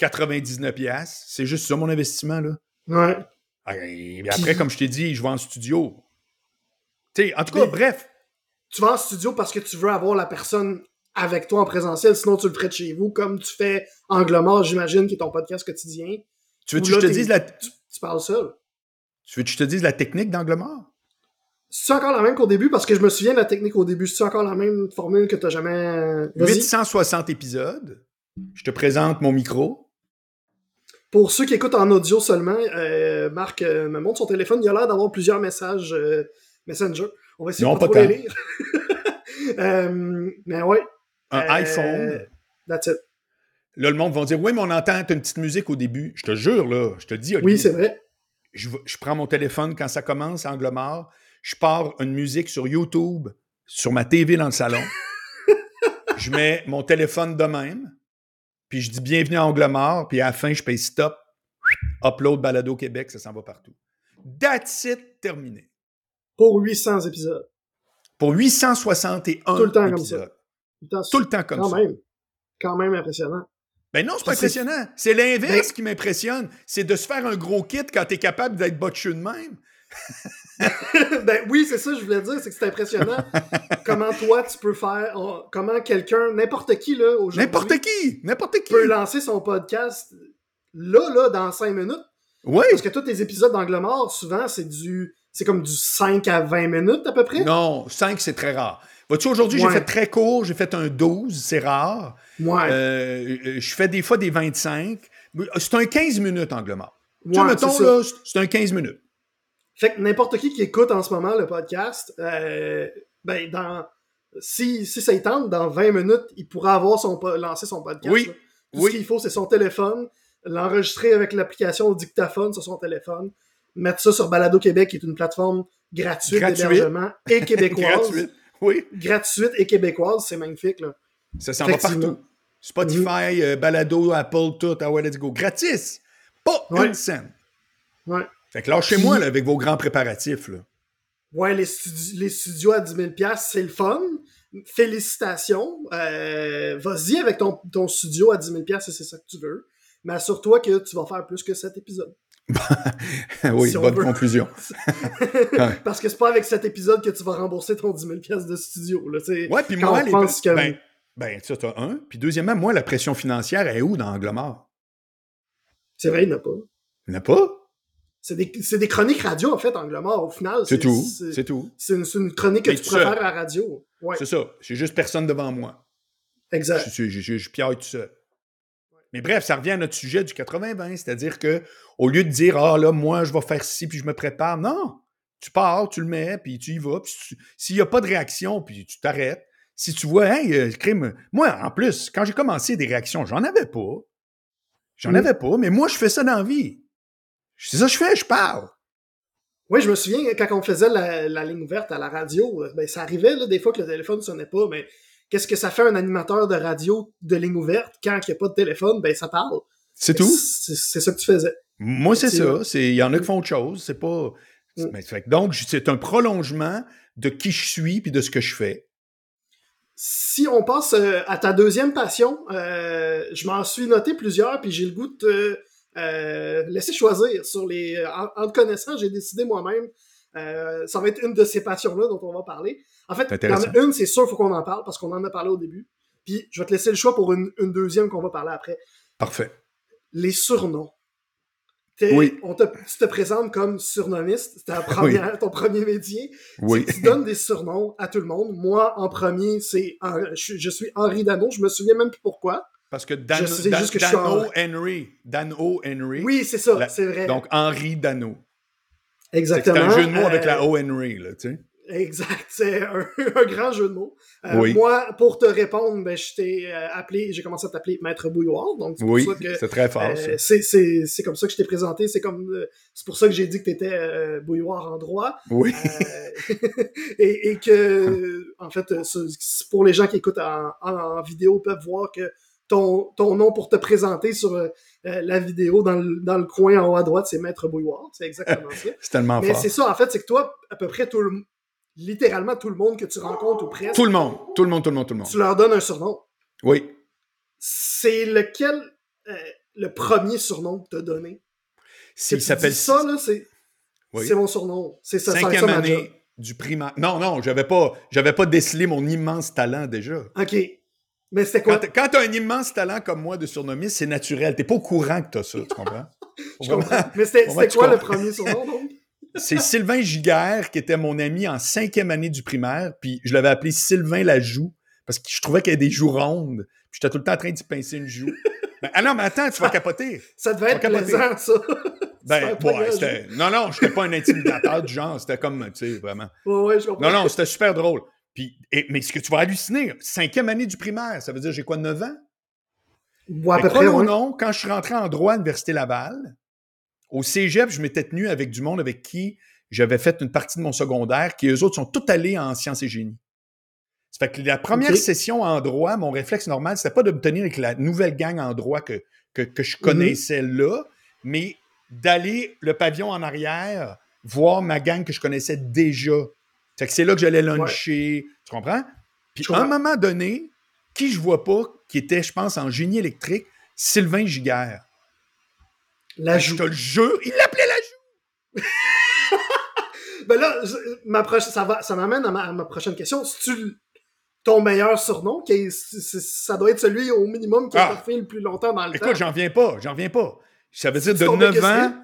99$. C'est juste ça mon investissement, là. Ouais. Ah, et après, comme je t'ai dit, je vais en studio. sais, en tout cas, bref, tu vas en studio parce que tu veux avoir la personne avec toi en présentiel, sinon tu le ferais de chez vous, comme tu fais Anglomar, j'imagine, qui est ton podcast quotidien. Tu veux que je te dise la... Tu, parles seul. Tu veux que je te dise la technique d'Anglomar? C'est encore la même qu'au début, parce que je me souviens de la technique au début. C'est encore la même formule que tu n'as jamais... 860 épisodes. Je te présente mon micro. Pour ceux qui écoutent en audio seulement, euh, Marc euh, me montre son téléphone. Il a l'air d'avoir plusieurs messages... Euh, Messenger. On va essayer Non, de pas trop les lire. <laughs> Euh, mais ouais. Un euh, iPhone. That's it. Là, le monde va dire Oui, mais on entend une petite musique au début. Je te jure, là, je te dis, Oui, Olivier, c'est vrai. je, prends mon téléphone quand ça commence, Angle mort, je pars une musique sur YouTube, sur ma TV dans le salon. <laughs> je mets mon téléphone de même, puis je dis bienvenue à Angle mort, puis à la fin, je paye stop, upload Balado Québec, ça s'en va partout. That's it, terminé. Pour 800 épisodes. Pour 861 Tout le temps comme épisodes. Putain, Tout le temps comme quand ça. même. Quand même impressionnant. Ben non, c'est pas Ça, impressionnant. C'est l'inverse Ben- qui m'impressionne. C'est de se faire un gros kit quand t'es capable d'être botcheux de même. <laughs> ben oui, c'est ça que je voulais dire, c'est que c'est impressionnant <laughs> comment toi tu peux faire, on- comment quelqu'un, n'importe qui là aujourd'hui, N'importe qui! N'importe qui! peut lancer son podcast là, là, dans 5 minutes. Oui! Parce que tous tes épisodes d'Angle Mort, souvent, c'est du. C'est comme du 5 à 20 minutes à peu près? Non, 5, c'est très rare. Vois-tu, aujourd'hui, j'ai fait très court, j'ai fait un 12, c'est rare. Ouais. Euh, euh, je fais des fois des 25. C'est un 15 minutes, angle mort. Tu Ouais, mettons, c'est ça. là, c'est- un 15 minutes. Fait que n'importe qui qui écoute en ce moment le podcast, euh, ben dans. Si, si ça y tente, dans 20 minutes, il pourra avoir son lancer son podcast. Oui. là. Tout Oui. ce qu'il faut, c'est son téléphone, l'enregistrer avec l'application dictaphone sur son téléphone, mettre ça sur Balado Québec, qui est une plateforme gratuite Gratuite. d'hébergement et <laughs> québécoise. Gratuite. Oui, Gratuite et québécoise, c'est magnifique. Là. ça s'en va partout. Spotify, euh, Balado, Apple, tout. Ah ouais, let's go. Gratis. Pas Ouais. une scène. Ouais. Fait que lâchez-moi là, avec vos grands préparatifs. Là. Ouais, les, studi- les studios à 10 000 c'est le fun. Félicitations. Euh, Vas-y avec ton, ton studio à 10 000 si c'est ça que tu veux. Mais assure-toi que tu vas faire plus que cet épisode. <laughs> oui, Si on bonne conclusion. <laughs> Parce que c'est pas avec cet épisode que tu vas rembourser ton 10 000 de studio. Là, tu. Ouais, puis moi, les... pense que- ben, ben, ça, t'as un. Puis deuxièmement, moi, la pression financière est où dans Angle mort? C'est vrai, il n'y en a pas. Il n'y en a pas? C'est des, chroniques radio, en fait, Angle Mort, au final. C'est tout. C'est tout. c'est une, chronique que tu faire à la radio. Ouais, C'est ça. J'ai juste personne devant moi. exact. Je, je, je, je piaille tout seul. Mais bref, ça revient à notre sujet du 80-20, c'est-à-dire que au lieu de dire ah là moi je vais faire ci puis je me prépare, non, tu pars, tu le mets puis tu y vas. puis tu- S'il n'y a pas de réaction puis tu t'arrêtes. Si tu vois, hey, euh, crime, moi en plus quand j'ai commencé des réactions, j'en avais pas, j'en Mm. avais pas, mais moi je fais ça dans la vie. C'est ça que je fais, je parle. Oui, je me souviens, quand on faisait la, la ligne ouverte à la radio, euh, ben, ça arrivait là, des fois que le téléphone sonnait pas, mais qu'est-ce que ça fait un animateur de radio de ligne ouverte quand il n'y a pas de téléphone? Ben, ça parle. C'est tout. C'est ça que tu faisais. Moi, c'est ça. Il y en a qui font autre chose. C'est pas. Mm. Mais, fait que donc, c'est un prolongement de qui je suis puis de ce que je fais. Si on passe euh, à ta deuxième passion, euh, je m'en suis noté plusieurs, puis j'ai le goût de te euh, laisser choisir sur les. En, en te connaissant, j'ai décidé moi-même. ça va être une de ces passions-là dont on va parler. En fait, C'est il y en intéressant. a une, c'est sûr, il faut qu'on en parle parce qu'on en a parlé au début. Puis je vais te laisser le choix pour une, une deuxième qu'on va parler après. Parfait. Les surnoms. Oui. On te, tu te présentes comme surnommiste, c'est ton premier métier. Oui. Tu donnes des surnoms à tout le monde. Moi, en premier, c'est je, je suis Henri Dano. Je me souviens même plus pourquoi. Parce que Dan, Je Dan- juste que je suis en- Henry. Dano Henry. Oui, c'est ça, c'est vrai. Donc, Henri Dano. C'est Exactement. un jeu de mots avec Euh, la O. Henry, là, tu sais. Exact, c'est un, <laughs> un grand jeu de mots. Euh, Oui. Moi, pour te répondre, ben, je t'ai euh, appelé, j'ai commencé à t'appeler Maître Bouilloire, donc c'est Oui, c'est très fort, euh, c'est comme ça que je t'ai présenté, c'est comme c'est pour ça que j'ai dit que t'étais euh, Bouilloire en droit. Oui. <laughs> Et, et que, en fait, pour les gens qui écoutent en, en- en vidéo peuvent voir que ton, ton nom pour te présenter sur euh, la vidéo dans le, dans le coin en haut à droite, c'est Maître Bouilloire. C'est exactement ça. <laughs> C'est tellement Mais fort. c'est ça, en fait, c'est que toi, à peu près tout le littéralement tout le monde que tu rencontres ou presque, Tout le monde. Tout le monde, tout le monde, tout le monde. tu leur donnes un surnom. Oui. C'est lequel euh, le premier surnom que t'as donné? S'il Que tu s'appelle ça, là, c'est Oui. c'est mon surnom. C'est ça, cinquième ça, année du primaire. Non, non, j'avais pas, j'avais pas décelé mon immense talent déjà. OK. Mais c'était quoi? Quand, t'as un immense talent comme moi de surnommer, c'est naturel. T'es pas au courant que t'as ça, tu comprends? <laughs> Je comprends. Mais c'était tu quoi le premier surnom, donc? C'est Sylvain Giguère, qui était mon ami en cinquième année du primaire, puis je l'avais appelé Sylvain la joue, parce que je trouvais qu'il y avait des joues rondes, puis j'étais tout le temps en train d'y pincer une joue. Ben, ah non, mais attends, tu vas <laughs> capoter. Ça devait être plaisant, ça. <laughs> Ben, ouais, c'était... Non, non, je n'étais pas un intimidateur du genre. C'était comme, tu sais, vraiment. Ouais, ouais, je comprends. Non, non, c'était super drôle. Puis, mais ce que tu vas halluciner, cinquième année du primaire, ça veut dire j'ai quoi, 9 ans? Ouais, à peu près, non, quand je suis rentré en droit à l'Université Laval, au cégep, je m'étais tenu avec du monde avec qui j'avais fait une partie de mon secondaire, qui eux autres sont tous allés en sciences et génie. Ça fait que la première session en droit, mon réflexe normal, c'était pas de me tenir avec la nouvelle gang en droit que, que, je mhm. connaissais là, mais d'aller le pavillon en arrière, voir ma gang que je connaissais déjà. Fait que c'est là que j'allais luncher. Tu comprends? Puis à un moment donné, qui je vois pas, qui était, je pense, en génie électrique, Sylvain Giguère. La Je te le jure, il l'appelait la joue! <laughs> ben là, ma ça, ça m'amène à ma, prochaine question. Si tu ton meilleur surnom, qui ça doit être celui au minimum qui a ah. fait le plus longtemps dans le temps? Écoute, j'en viens pas, j'en viens pas. Ça veut dire de 9 ans.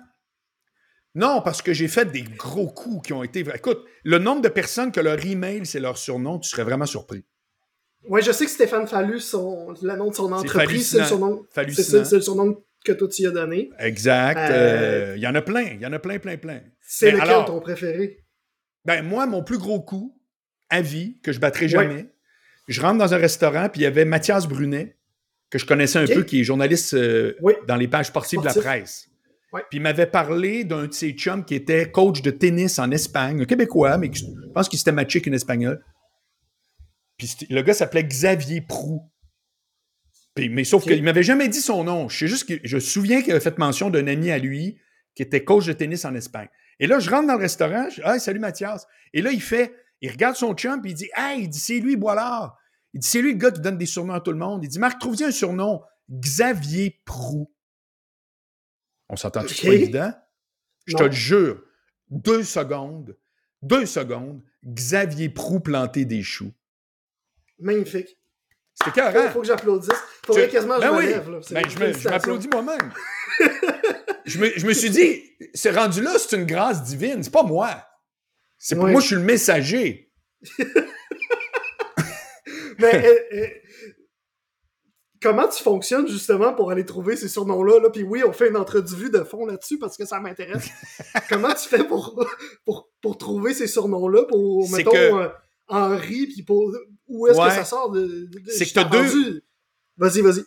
Non, parce que j'ai fait des gros coups qui ont été. Écoute, le nombre de personnes que leur email, c'est leur surnom, tu serais vraiment surpris. Oui, je sais que Stéphane Fallu, son, le nom de son entreprise, c'est le surnom. C'est le surnom que toi tu y as donné. Exact. Euh, euh, il y en a plein. Il y en a plein, plein, plein. C'est lequel ton préféré? Ben, moi, mon plus gros coup, à vie, que je battrai jamais, je rentre dans un restaurant, puis il y avait Mathias Brunet, que je connaissais un peu, qui est journaliste euh, dans les pages sportives de la presse. Puis il m'avait parlé d'un de ses chums qui était coach de tennis en Espagne, un Québécois, mais je pense qu'il s'était matché avec une Espagnole. Puis le gars s'appelait Xavier Prou. Puis, mais sauf qu'il qu'il m'avait jamais dit son nom. Je sais juste que je me souviens qu'il avait fait mention d'un ami à lui qui était coach de tennis en Espagne. Et là, je rentre dans le restaurant, je dis Hey, salut Mathias. Et là, il fait il regarde son chum, puis il dit Hey, il dit, c'est lui, Boilard. Il dit, c'est lui le gars qui donne des surnoms à tout le monde. Il dit, Marc, trouve-y un surnom. Xavier Prou. On s'entend tout okay. pas évident? Je te le jure. Deux secondes, deux secondes, Xavier Prou planter des choux. Magnifique. C'était carré. Il faut que j'applaudisse. Faudrait quasiment je ben me lève. Ben, je m'applaudis moi-même. <laughs> je, me, je me suis dit, c'est rendu là, c'est une grâce divine. C'est pas moi. C'est pour moi, je suis le messager. <laughs> Mais euh, euh, comment tu fonctionnes justement pour aller trouver ces surnoms-là? Là? Puis oui, on fait une entrevue de fond là-dessus parce que ça m'intéresse. <laughs> comment tu fais pour, pour, pour trouver ces surnoms-là? Pour, mettons, euh, Henri, puis pour... où est-ce que ça sort de... C'est que t'as deux... Vas-y, vas-y.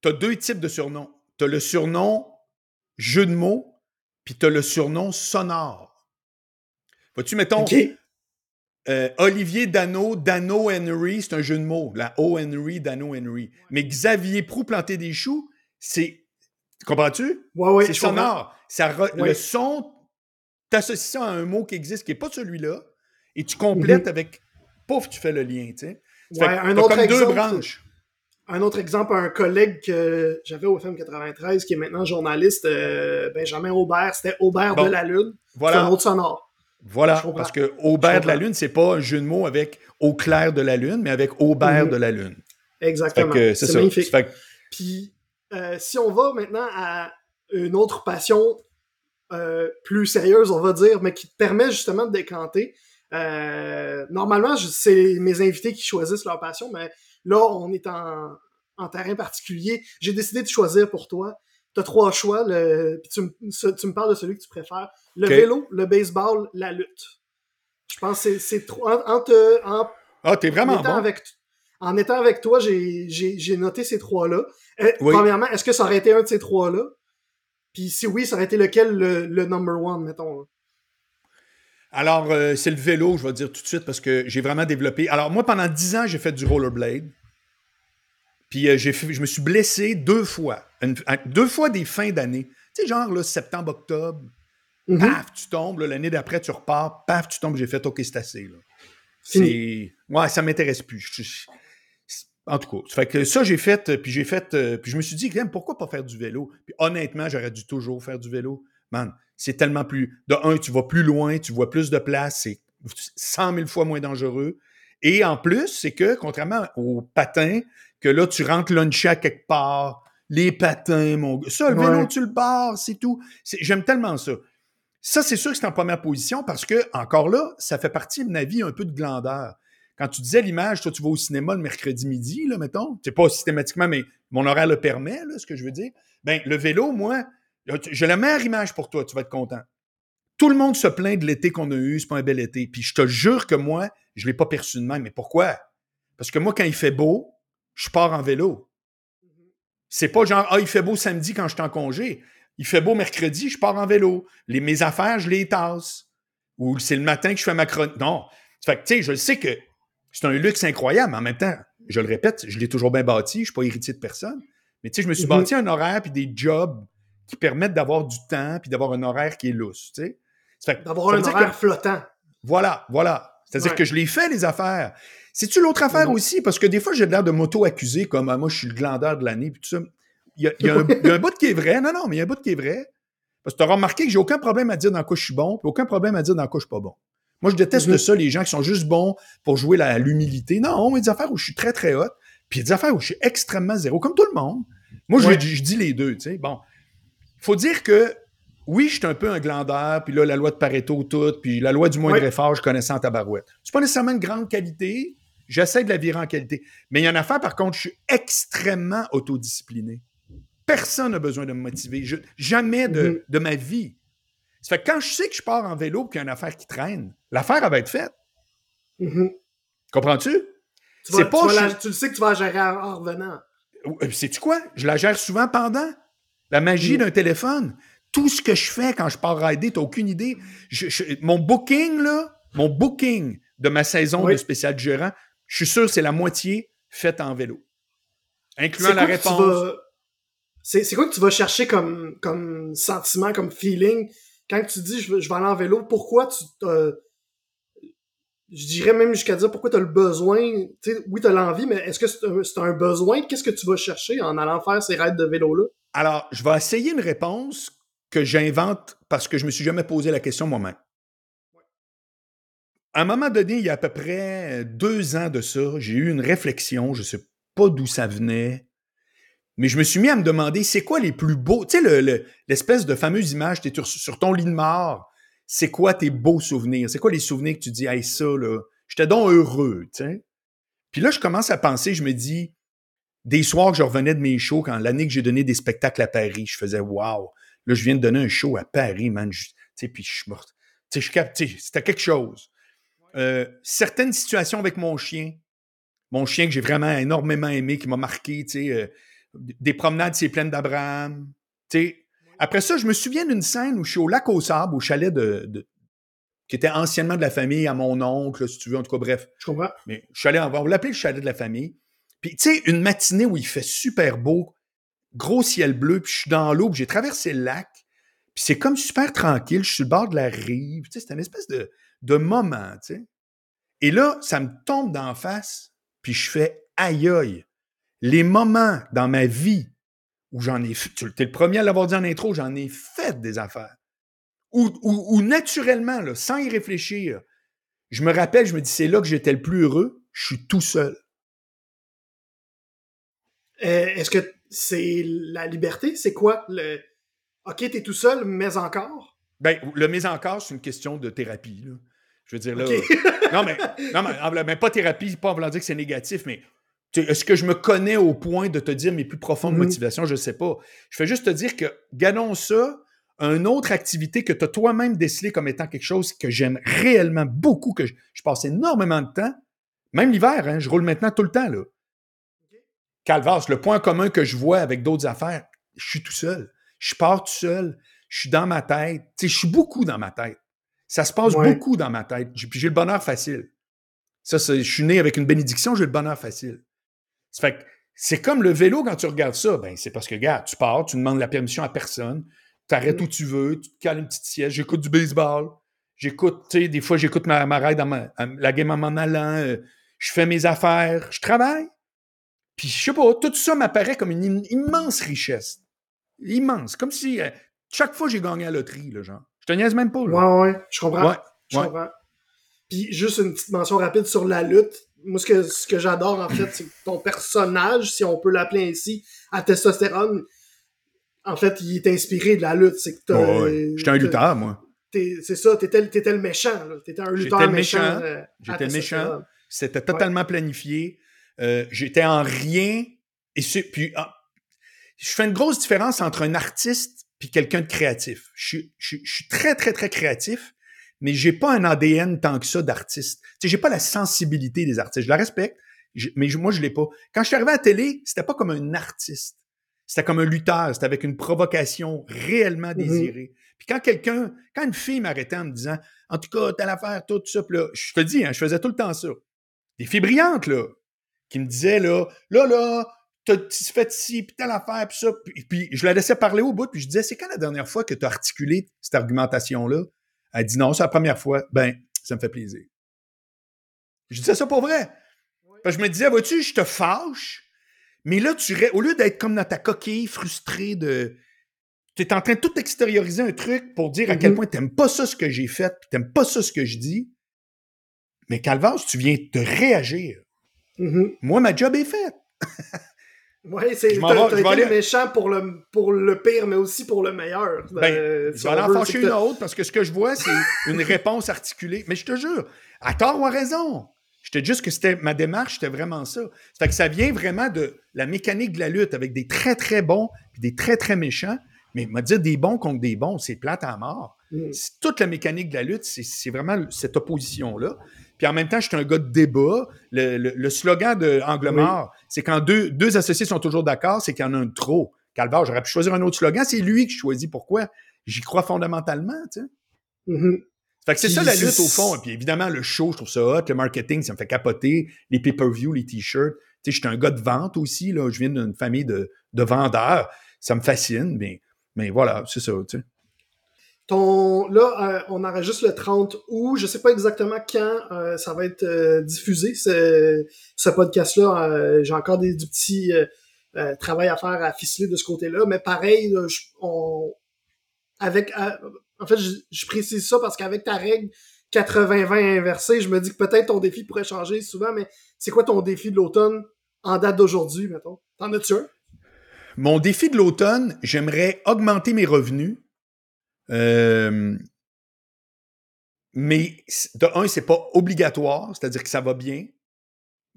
T'as deux types de surnoms. T'as le surnom jeu de mots, puis t'as le surnom sonore. Vois-tu, mettons, euh, Olivier Dano, Dano Henry, c'est un jeu de mots. La O Henry, Dano Henry. Mais Xavier Prou planter des choux, c'est. Comprends-tu? Ouais, ouais, c'est sonore. Ça Le son, t'associes ça à un mot qui existe, qui n'est pas celui-là, et tu complètes mhm. avec. Pouf, tu fais le lien, tu sais. Ouais, un autre comme exemple, deux branches. Un autre exemple, un collègue que j'avais au FM 93, qui est maintenant journaliste, euh, Benjamin Aubert, c'était Aubert de la Lune. Voilà. C'est un autre sonore. Voilà, parce que Aubert de la Lune, c'est pas un jeu de mots avec au clair de la Lune, mais avec Aubert mhm. de la Lune. Exactement. C'est magnifique. Puis, euh, si on va maintenant à une autre passion euh, plus sérieuse, on va dire, mais qui te permet justement de décanter. Normalement, c'est mes invités qui choisissent leur passion, mais là, on est en, en terrain particulier. J'ai décidé de choisir pour toi T'as trois choix, le, tu, me, tu me parles de celui que tu préfères. Le vélo, le baseball, la lutte. Je pense que c'est trois. En, en, ah, t'es vraiment bon. Avec, en étant avec toi, j'ai noté ces trois-là. Euh, premièrement, est-ce que ça aurait été un de ces trois-là? Puis si oui, ça aurait été lequel le, number one, mettons? Alors, euh, c'est le vélo, je vais dire tout de suite, parce que j'ai vraiment développé. Alors, moi, pendant dix ans, j'ai fait du rollerblade. Puis euh, j'ai je me suis blessé deux fois. deux fois des fins d'année. Tu sais, genre là, septembre, octobre. Mhm. Paf, tu tombes. L'année d'après, tu repars. Paf, tu tombes. J'ai fait OK, c'est assez. C'est. Ouais, ça m'intéresse plus. En tout cas, fait que ça, j'ai fait, puis j'ai fait, euh, puis je me suis dit, pourquoi pas faire du vélo? Puis honnêtement, j'aurais dû toujours faire du vélo. Man, c'est tellement plus. De un, tu vas plus loin, tu vois plus de place, c'est 100 000 fois moins dangereux. Et en plus, c'est que, contrairement aux patins, que là, tu rentres luncher à quelque part, les patins, mon gars. Ça, le vélo, tu le barres, c'est tout. J'aime tellement ça. Ça, c'est sûr que c'est en première position parce que, encore là, ça fait partie de ma vie un peu de glandeur. Quand tu disais l'image, toi, tu vas au cinéma le mercredi midi, là, mettons. C'est pas systématiquement, mais mon horaire le permet, là, ce que je veux dire. Ben, le vélo, moi, J'ai la meilleure image pour toi, tu vas être content. Tout le monde se plaint de l'été qu'on a eu, c'est pas un bel été. Puis je te jure que moi, je l'ai pas perçu de même. Mais pourquoi? Parce que moi, quand il fait beau, je pars en vélo. C'est pas genre, ah, il fait beau samedi quand je suis en congé. Il fait beau mercredi, je pars en vélo. Les, mes affaires, je les tasse. Ou c'est le matin que je fais ma chronique. Non. Fait que, tu sais, je sais que c'est un luxe incroyable, mais en même temps, je le répète, je l'ai toujours bien bâti, je suis pas héritier de personne. Mais tu sais, je me suis Mhm. bâti un horaire puis des jobs qui permettent d'avoir du temps puis d'avoir un horaire qui est lousse, D'avoir un horaire que- flottant. voilà, voilà. C'est-à-dire Ouais. que je l'ai fait, les affaires. C'est-tu l'autre affaire Mhm. aussi? Parce que des fois, j'ai l'air de m'auto-accuser comme ah, moi, je suis le glandeur de l'année, puis tout ça. Il y, a, il y a un, il y a un bout qui est vrai. Non, non, mais il y a un bout qui est vrai. Parce que tu auras remarqué que j'ai aucun problème à dire dans quoi je suis bon, puis aucun problème à dire dans quoi je suis pas bon. Moi, je déteste Mhm. ça, les gens qui sont juste bons pour jouer à l'humilité. Non, il y a des affaires où je suis très, très hot, puis il y a des affaires où je suis extrêmement zéro, comme tout le monde. Moi, je, Ouais. je dis les deux, tu sais. Bon, faut dire que oui, je suis un peu un glandeur, puis là, la loi de Pareto, toute, puis la loi du moindre effort, je connais ça en tabarouette. C'est pas nécessairement une grande qualité, j'essaie de la virer en qualité. Mais il y a une affaire, par contre, je suis extrêmement autodiscipliné. Personne n'a besoin de me motiver. Je- jamais de, Mhm. de ma vie. Ça fait que quand je sais que je pars en vélo et qu'il y a une affaire qui traîne, l'affaire, elle va être faite. Mhm. Comprends-tu? Tu, pas tu vas je- la- tu le sais que tu vas la gérer en, en revenant. Euh, Sais-tu quoi? Je la gère souvent pendant. La magie Mm. d'un téléphone. Tout ce que je fais quand je pars rider, t'as aucune idée. Je- je- mon booking, là, mon booking de ma saison Oui. de spécial gérant, je suis sûr que c'est la moitié faite en vélo. Incluant la réponse. vas- C'est quoi que tu vas chercher comme, comme sentiment, comme feeling? Quand tu dis je vais, je vais aller en vélo? Pourquoi tu Je dirais même jusqu'à dire pourquoi tu as le besoin. Tu sais, oui, tu as l'envie, mais est-ce que c'est un, un besoin? Qu'est-ce que tu vas chercher en allant faire ces raids de vélo-là? Alors, je vais essayer une réponse que j'invente parce que je me suis jamais posé la question moi-même. À un moment donné, il y a à peu près deux ans de ça, j'ai eu une réflexion, je sais pas d'où ça venait, mais je me suis mis à me demander, c'est quoi les plus beaux, tu sais, le- le- l'espèce de fameuse image, tu es sur ton lit de mort, c'est quoi tes beaux souvenirs? C'est quoi les souvenirs que tu dis, hey, ça, là, j'étais donc heureux, tu sais? Puis là, je commence à penser, je me dis, des soirs que je revenais de mes shows, quand l'année que j'ai donné des spectacles à Paris, je faisais wow, là, je viens de donner un show à Paris, man. Tu sais, puis je suis mort. Tu sais, je c'était quelque chose. Euh, certaines situations avec mon chien, mon chien que j'ai vraiment énormément aimé, qui m'a marqué, tu sais, euh, des promenades, c'est pleines d'Abraham. Tu sais. Après ça, je me souviens d'une scène où je suis au lac aux sables, au chalet de, de- qui était anciennement de la famille à mon oncle, si tu veux, en tout cas, bref. Je comprends. Mais je suis allé en- on va l'appeler le chalet de la famille. Puis, tu sais, une matinée où il fait super beau, gros ciel bleu, puis je suis dans l'eau, puis j'ai traversé le lac, puis c'est comme super tranquille, je suis le bord de la rive, tu sais, c'est une espèce de, de moment, tu sais. Et là, ça me tombe d'en face, puis je fais aïe aïe. Les moments dans ma vie où j'en ai fait, tu es le premier à l'avoir dit en intro, j'en ai fait des affaires. Où- où naturellement, là, sans y réfléchir, je me rappelle, je me dis, c'est là que j'étais le plus heureux, je suis tout seul. Euh, Est-ce que c'est la liberté? C'est quoi le. Ok, t'es tout seul, mais encore? Ben, le mais encore, c'est une question de thérapie. Là. Je veux dire, là. Ok. non, mais, non, mais, en voulant- mais pas thérapie, pas en voulant dire que c'est négatif, mais est-ce que je me connais au point de te dire mes plus profondes Mhm. motivations? Je ne sais pas. Je fais juste te dire que, gagnons ça, une autre activité que tu as toi-même décelé comme étant quelque chose que j'aime réellement beaucoup, que je, je passe énormément de temps, même l'hiver, hein, je roule maintenant tout le temps. Là. Calvas, le point commun que je vois avec d'autres affaires, je suis tout seul. Je pars tout seul. Je suis dans ma tête. Tu sais, je suis beaucoup dans ma tête. Ça se passe Ouais. beaucoup dans ma tête. J'ai- Puis j'ai le bonheur facile. Ça, c'est- je suis né avec une bénédiction, j'ai le bonheur facile. Ça fait que c'est comme le vélo quand tu regardes ça. Ben, c'est parce que, regarde, tu pars, tu demandes la permission à personne, tu arrêtes Mm. où tu veux, tu te cales une petite sieste, j'écoute du baseball, j'écoute, tu sais, des fois, j'écoute ma, ma ride dans ma- la game en m'en allant, euh, je fais mes affaires, je travaille. Puis, je sais pas, tout ça m'apparaît comme une im- immense richesse. Immense. Comme si euh, chaque fois j'ai gagné à la loterie, là, genre. Je te niaise même pas, là. Ouais, ouais, je comprends. Ouais, Je ouais. comprends. Puis juste une petite mention rapide sur la lutte. Moi, ce que, ce que j'adore, en fait, c'est que ton personnage, si on peut l'appeler ainsi, à testostérone, en fait, il est inspiré de la lutte. C'est que t'as- Ouais, ouais. J'étais un lutteur, moi. C'est ça, t'étais, t'étais le méchant. là. T'étais un lutteur méchant. méchant. euh, J'étais méchant. C'était totalement planifié. Euh, J'étais en rien. Et c'est- puis, ah, je fais une grosse différence entre un artiste puis quelqu'un de créatif. Je, je, je, suis très, très, très créatif, mais j'ai pas un ADN tant que ça d'artiste. Tu sais, j'ai pas la sensibilité des artistes. Je la respecte, mais moi, je l'ai pas. Quand je suis arrivé à la télé, c'était pas comme un artiste. C'était comme un lutteur. C'était avec une provocation réellement mm-hmm. désirée. Puis quand quelqu'un, quand une fille m'arrêtait en me disant, en tout cas, telle affaire, tout ça, puis là, je te dis, hein, je faisais tout le temps ça. Des filles brillantes, là, qui me disaient, là, là, là, t'as fait ci, puis telle affaire, puis ça. Puis, je la laissais parler au bout, puis je disais, c'est quand la dernière fois que tu as articulé cette argumentation-là? Elle dit non, c'est la première fois. Ben, ça me fait plaisir. Je disais ça pour vrai. je me disais, vois-tu, je te fâche, mais là, tu au lieu d'être comme dans ta coquille frustrée de. Tu es en train de tout extérioriser un truc pour dire à quel mm-hmm. point tu n'aimes pas ça ce que j'ai fait, puis tu pas ça ce que je dis. Mais Calvas, tu viens de réagir. Mm-hmm. Moi, ma job est faite. <laughs> Oui, c'est t'as été méchant pour le, pour le pire, mais aussi pour le meilleur. Ben, euh, je vais en fâcher une autre parce que ce que je vois, c'est une réponse articulée. Mais je te jure, à tort ou à raison. Je te dis juste que c'était ma démarche, c'était vraiment ça. Ça fait que ça vient vraiment de la mécanique de la lutte avec des très très bons et des très très méchants. Mais me dire des bons contre des bons, c'est plate à mort. Mm. Toute la mécanique de la lutte, c'est vraiment cette opposition-là. Puis en même temps, je suis un gars de débat. Le, slogan de Angle c'est quand deux, deux associés sont toujours d'accord, c'est qu'il y en a un trop. Calvar, j'aurais pu choisir un autre slogan. C'est lui que je choisis. Pourquoi? J'y crois fondamentalement, tu sais. Mm-hmm. Fait que c'est ça la lutte au fond. Et puis évidemment, le show, je trouve ça hot. Le marketing, ça me fait capoter. Les pay-per-view, les t-shirts. Tu sais, je suis un gars de vente aussi. Là. Je viens d'une famille de, de vendeurs. Ça me fascine. Mais, mais voilà, c'est ça, tu sais. Ton, là, euh, on enregistre le 30 août. Je sais pas exactement quand euh, ça va être euh, diffusé, ce, ce podcast-là. J'ai encore des, du petit travail à faire à ficeler de ce côté-là. Mais pareil, on, avec, en fait, je, précise ça parce qu'avec ta règle 80-20 inversée, je me dis que peut-être ton défi pourrait changer souvent, mais c'est quoi ton défi de l'automne en date d'aujourd'hui, mettons? T'en as-tu un? Mon défi de l'automne, j'aimerais augmenter mes revenus euh, mais de un, c'est pas obligatoire, c'est-à-dire que ça va bien.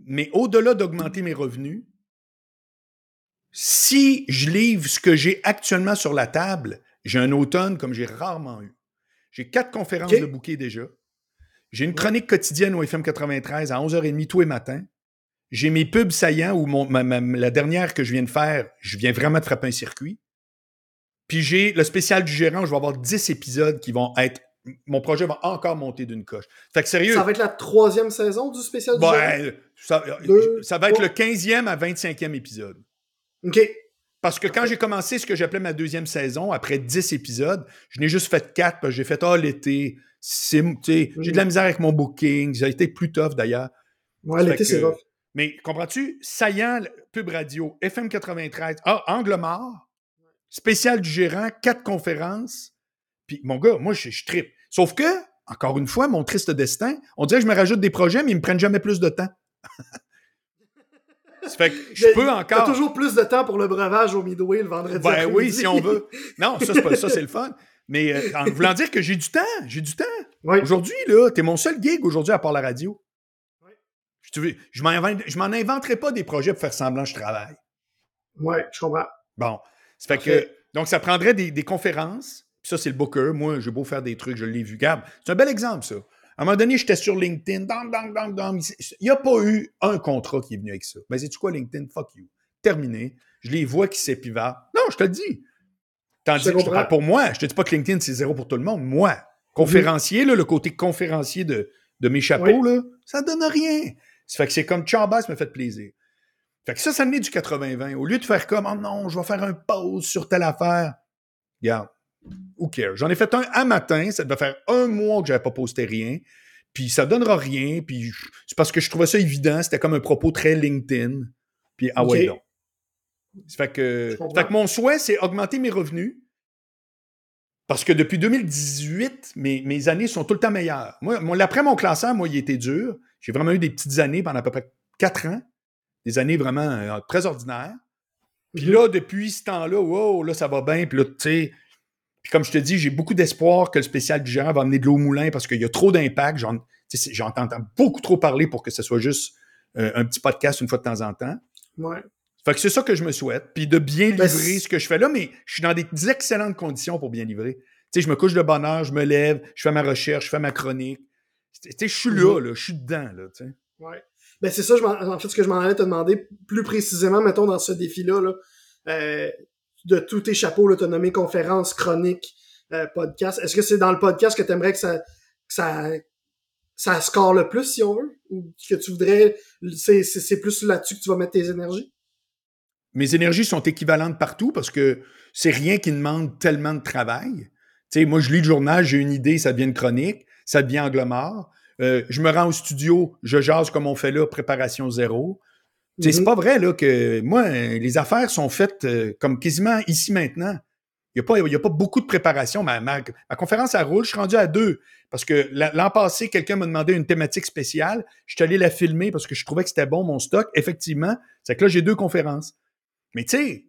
Mais au-delà d'augmenter mes revenus, si je livre ce que j'ai actuellement sur la table, j'ai un automne comme j'ai rarement eu. J'ai quatre conférences de bouquet déjà. J'ai une chronique quotidienne au FM 93 à 11h30 tous les matins. J'ai mes pubs saillants ou mon, la dernière que je viens de faire, je viens vraiment de frapper un circuit. Puis j'ai le spécial du gérant, je vais avoir 10 épisodes qui vont être. Mon projet va encore monter d'une coche. Fait que sérieux. Ça va être la troisième saison du spécial du gérant? Ça, ça va être le 15e à 25e épisode. OK. Parce que quand j'ai commencé ce que j'appelais ma deuxième saison, après 10 épisodes, je n'ai juste fait 4 parce que j'ai fait Ah, l'été, j'ai de la misère avec mon booking, ça a été plus tough d'ailleurs. Ouais, l'été, c'est rough. Mais comprends-tu? Saillant, pub radio, FM 93, ah, Angle mort, spécial du gérant, quatre conférences. Puis, mon gars, moi, je, je tripe. Sauf que, encore une fois, mon triste destin, on dirait que je me rajoute des projets, mais ils me prennent jamais plus de temps. <laughs> Ça fait que je peux encore. T'as toujours plus de temps pour le breuvage au Midway le vendredi. Ben oui, si on veut. <laughs> Non, ça, c'est pas ça, c'est le fun. Mais euh, en voulant dire que j'ai du temps, j'ai du temps. Aujourd'hui, là, t'es mon seul gig aujourd'hui à part la radio. Oui. Je, je m'en inventerai pas des projets pour faire semblant que je travaille. Ouais, je comprends. Bon. Ça fait que, donc, ça prendrait des, conférences. Puis ça, c'est le booker. Moi, j'ai beau faire des trucs, je l'ai vu. Garde, c'est un bel exemple, ça. À un moment donné, j'étais sur LinkedIn. Il n'y a pas eu un contrat qui est venu avec ça. Mais c'est-tu quoi, LinkedIn? Fuck you. Terminé. Je les vois qui s'épivent. Non, je te le dis. Tandis que je te parle pour moi. Je te dis pas que LinkedIn, c'est zéro pour tout le monde. Moi, conférencier, là, le côté conférencier de, de mes chapeaux, là, ça donne rien. Ça fait que c'est comme Chambas me fait plaisir. Fait que ça, ça me met du 80-20. Au lieu de faire comme, oh non, je vais faire un pause sur telle affaire. Regarde, who cares? J'en ai fait un un matin, ça devait faire un mois que j'avais pas posté rien. Puis ça donnera rien. Puis c'est parce que je trouvais ça évident. C'était comme un propos très LinkedIn. Puis ah ouais, non. Fait que, fait que mon souhait, c'est augmenter mes revenus. Parce que depuis 2018, mes, mes années sont tout le temps meilleures. Moi, moi après mon classeur, moi, il était dur. J'ai vraiment eu des petites années pendant à peu près quatre ans des années vraiment euh, très ordinaires. Puis mhm. là, depuis ce temps-là, wow, là, ça va bien. Puis là, tu sais, puis comme je te dis, j'ai beaucoup d'espoir que le spécial du gérant va amener de l'eau au moulin parce qu'il y a trop d'impact. J'entends beaucoup trop parler pour que ce soit juste euh, un petit podcast une fois de temps en temps. Ouais. Fait que c'est ça que je me souhaite. Puis de bien Ben, livrer ce que je fais là, mais je suis dans des excellentes conditions pour bien livrer. Tu sais, je me couche de bonne heure, je me lève, je fais ma recherche, je fais ma chronique. Tu sais, je suis là, Mhm. là, je suis dedans, là, tu sais. Ouais. Ben c'est ça, en fait, ce que je m'en allais te demander plus précisément, mettons, dans ce défi-là, là, euh, de tous tes chapeaux, nommé conférence, chronique, euh, podcast. Est-ce que c'est dans le podcast que tu aimerais que ça, ça, ça score le plus, si on veut? Ou que tu voudrais, c'est, plus là-dessus que tu vas mettre tes énergies? Mes énergies sont équivalentes partout parce que c'est rien qui demande tellement de travail. Sais, moi, je lis le journal, j'ai une idée, ça devient une chronique, ça devient angle mort. Euh, je me rends au studio, je jase comme on fait là, préparation zéro. Tu sais, C'est Mhm. pas vrai là, que moi, les affaires sont faites euh, comme quasiment ici maintenant. Il n'y a, pas- il y a pas beaucoup de préparation. Ma, ma- ma conférence, elle roule. Je suis rendu à deux. Parce que la- l'an passé, quelqu'un m'a demandé une thématique spéciale. Je suis allé la filmer parce que je trouvais que c'était bon, mon stock. Effectivement, c'est que là, j'ai deux conférences. Mais tu sais,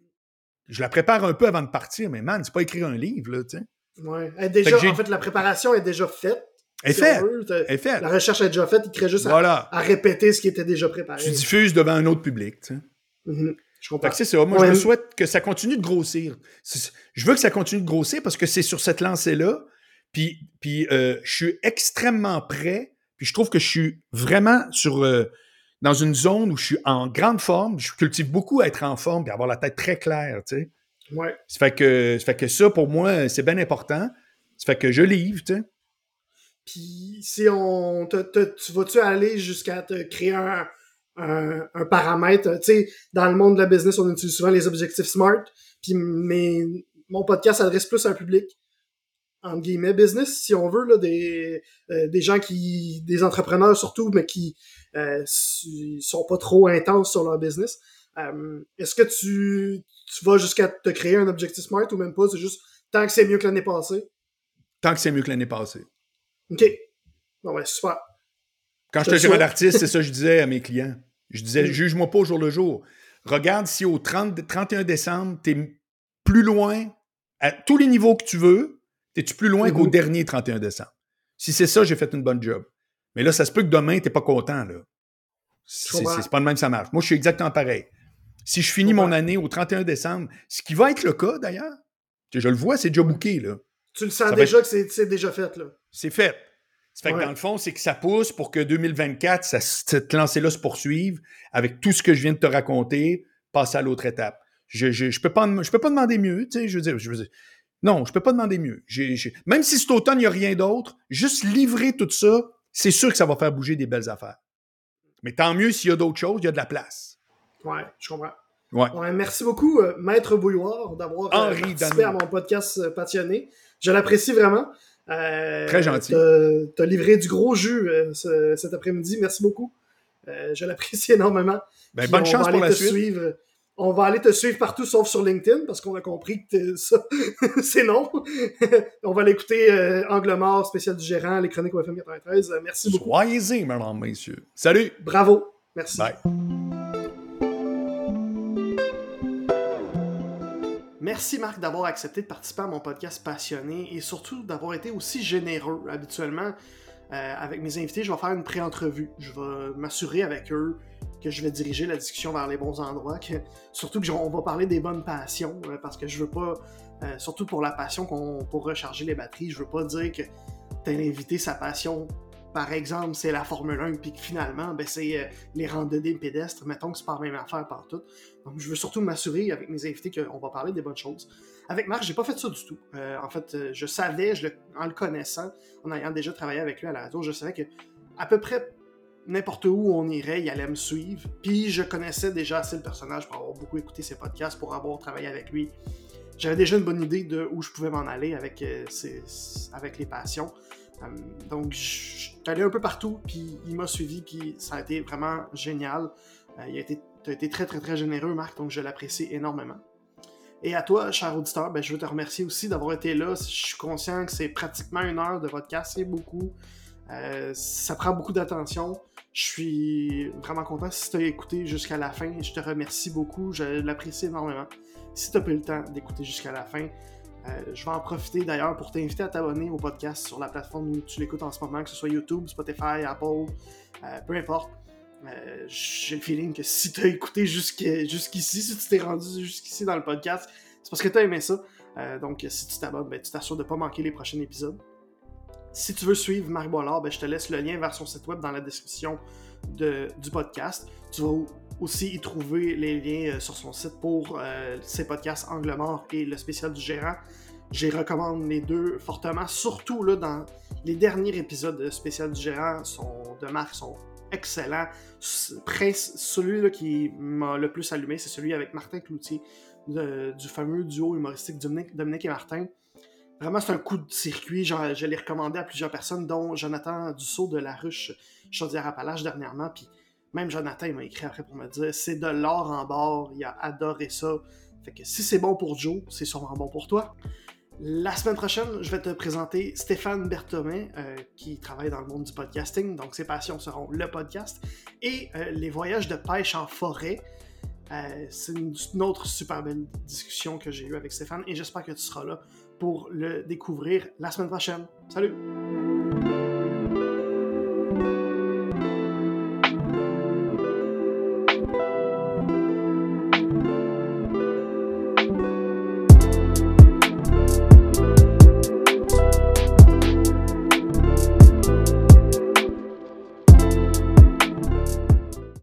je la prépare un peu avant de partir. Mais man, c'est pas écrire un livre, là, tu sais. Ouais. Déjà, Fait en fait, la préparation est déjà faite. Est si faite. faite. La recherche est déjà faite, il crée juste à, Voilà. à répéter ce qui était déjà préparé. Tu diffuses devant un autre public, tu sais. Mhm. Je Fait comprends. que c'est ça. Moi, Ouais. je me souhaite que ça continue de grossir. Je veux que ça continue de grossir parce que c'est sur cette lancée-là. Puis, puis euh, je suis extrêmement prêt. Puis je trouve que je suis vraiment sur euh, dans une zone où je suis en grande forme. Je cultive beaucoup à être en forme et avoir la tête très claire, tu sais. Ouais. Ça fait que ça fait que ça, pour moi, c'est bien important. Ça fait que je livre, tu sais. Puis si on tu vas-tu aller jusqu'à te créer un, un, un paramètre, tu sais, dans le monde de la business, on utilise souvent les objectifs SMART, puis mes, mon podcast s'adresse plus à un public entre guillemets business, si on veut, là, des, euh, des gens qui, des entrepreneurs surtout, mais qui euh, sont pas trop intenses sur leur business. Euh, Est-ce que tu, tu vas jusqu'à te créer un objectif SMART ou même pas, c'est juste tant que c'est mieux que l'année passée? Tant que c'est mieux que l'année passée. OK. Bon, ouais, super. Quand Je j'étais te gérant d'artiste, c'est ça que je disais à mes clients. Je disais, Mm. juge-moi pas au jour le jour. Regarde si au 30, 31 décembre, tu es plus loin, à tous les niveaux que tu veux, es-tu plus loin Mhm. qu'au dernier 31 décembre? Si c'est ça, j'ai fait une bonne job. Mais là, ça se peut que demain, tu pas content. là. C'est pas de même que ça marche. Moi, je suis exactement pareil. Si je finis mon année au 31 décembre, ce qui va être le cas d'ailleurs, je je le vois, c'est déjà booké. Là. Tu le sens Ça déjà que c'est déjà fait, là. C'est fait. Ça fait que dans le fond, c'est que ça pousse pour que 2024, ça, cette lancée-là se poursuive avec tout ce que je viens de te raconter, passer à l'autre étape. Je, je, je peux pas, je peux pas demander mieux, tu sais, je veux dire, je veux dire, non, je peux pas demander mieux. Même si cet automne, il n'y a rien d'autre, juste livrer tout ça, c'est sûr que ça va faire bouger des belles affaires. Mais tant mieux s'il y a d'autres choses, il y a de la place. Ouais, je comprends. Ouais. Ouais, merci beaucoup, euh, Maître Bouilloire, d'avoir euh, participé à mon podcast euh, passionné. Je l'apprécie vraiment. Euh, Très gentil. T'as livré du gros jus ce- cet après-midi. Merci beaucoup. Je l'apprécie <laughs> énormément. Ben, bonne on chance pour la te suite. Suivre. On va aller te suivre partout sauf sur LinkedIn parce qu'on a compris que ça, <laughs> c'est non. <laughs> on va l'écouter euh, Angle mort, spécial du gérant, les chroniques OFM 93. Euh, merci beaucoup. Soyez-y, mesdames, messieurs. Salut! Bravo. Merci. Bye. Merci Marc d'avoir accepté de participer à mon podcast passionné et surtout d'avoir été aussi généreux. Habituellement, euh, avec mes invités, je vais faire une pré-entrevue. Je vais m'assurer avec eux que je vais diriger la discussion vers les bons endroits. Que, surtout que on va parler des bonnes passions euh, parce que je veux pas, euh, surtout pour la passion qu'on pour recharger les batteries, je veux pas dire que tel invité sa passion. Par exemple, c'est la Formule 1, puis finalement, ben, c'est euh, les randonnées pédestres. Mettons que c'est pas la même affaire partout. Donc, je veux surtout m'assurer avec mes invités qu'on va parler des bonnes choses. Avec Marc, j'ai pas fait ça du tout. Euh, en fait, euh, je savais, en le connaissant, en ayant déjà travaillé avec lui à la radio, je savais que à peu près n'importe où on irait, il allait me suivre. Puis je connaissais déjà assez le personnage pour avoir beaucoup écouté ses podcasts, pour avoir travaillé avec lui. J'avais déjà une bonne idée de où je pouvais m'en aller avec, avec les passions. Euh, donc, je suis allé un peu partout, puis il m'a suivi, puis ça a été vraiment génial. Euh, il a été, t'as été très, très, très généreux, Marc, donc je l'apprécie énormément. Et à toi, cher auditeur, ben, je veux te remercier aussi d'avoir été là. Je suis conscient que c'est pratiquement une heure de podcast, c'est beaucoup. Euh, ça prend beaucoup d'attention. Je suis vraiment content si tu as écouté jusqu'à la fin. Je te remercie beaucoup. Je l'apprécie énormément. Si tu as pris le temps d'écouter jusqu'à la fin, je vais en profiter d'ailleurs pour t'inviter à t'abonner au podcast sur la plateforme où tu l'écoutes en ce moment, que ce soit YouTube, Spotify, Apple, euh, peu importe. Euh, J'ai le feeling que si tu as écouté jusqu'ici, si tu t'es rendu jusqu'ici dans le podcast, c'est parce que tu as aimé ça. Euh, donc, si tu t'abonnes, ben, tu t'assures de ne pas manquer les prochains épisodes. Si tu veux suivre Marc Bollard, ben, je te laisse le lien vers son site web dans la description de, du podcast. Tu vas aussi y trouver les liens euh, sur son site pour euh, ses podcasts Angle mort et le spécial du gérant. J'ai recommande les deux fortement, surtout là, dans les derniers épisodes de spécial du gérant sont, de Marc sont excellents. Celui qui m'a le plus allumé, c'est celui avec Martin Cloutier, du fameux duo humoristique Dominique, et Martin. Vraiment, c'est un coup de circuit. je l'ai recommandé à plusieurs personnes, dont Jonathan Dussault de La Ruche Chaudière-Appalaches dernièrement. Puis même Jonathan, m'a écrit après pour me dire c'est de l'or en bord, il a adoré ça. Fait que si c'est bon pour Joe, c'est sûrement bon pour toi. La semaine prochaine, je vais te présenter Stéphane Berthomet, euh, qui travaille dans le monde du podcasting. Donc, ses passions seront le podcast et euh, les voyages de pêche en forêt. Euh, c'est une, autre super belle discussion que j'ai eue avec Stéphane et j'espère que tu seras là pour le découvrir la semaine prochaine. Salut!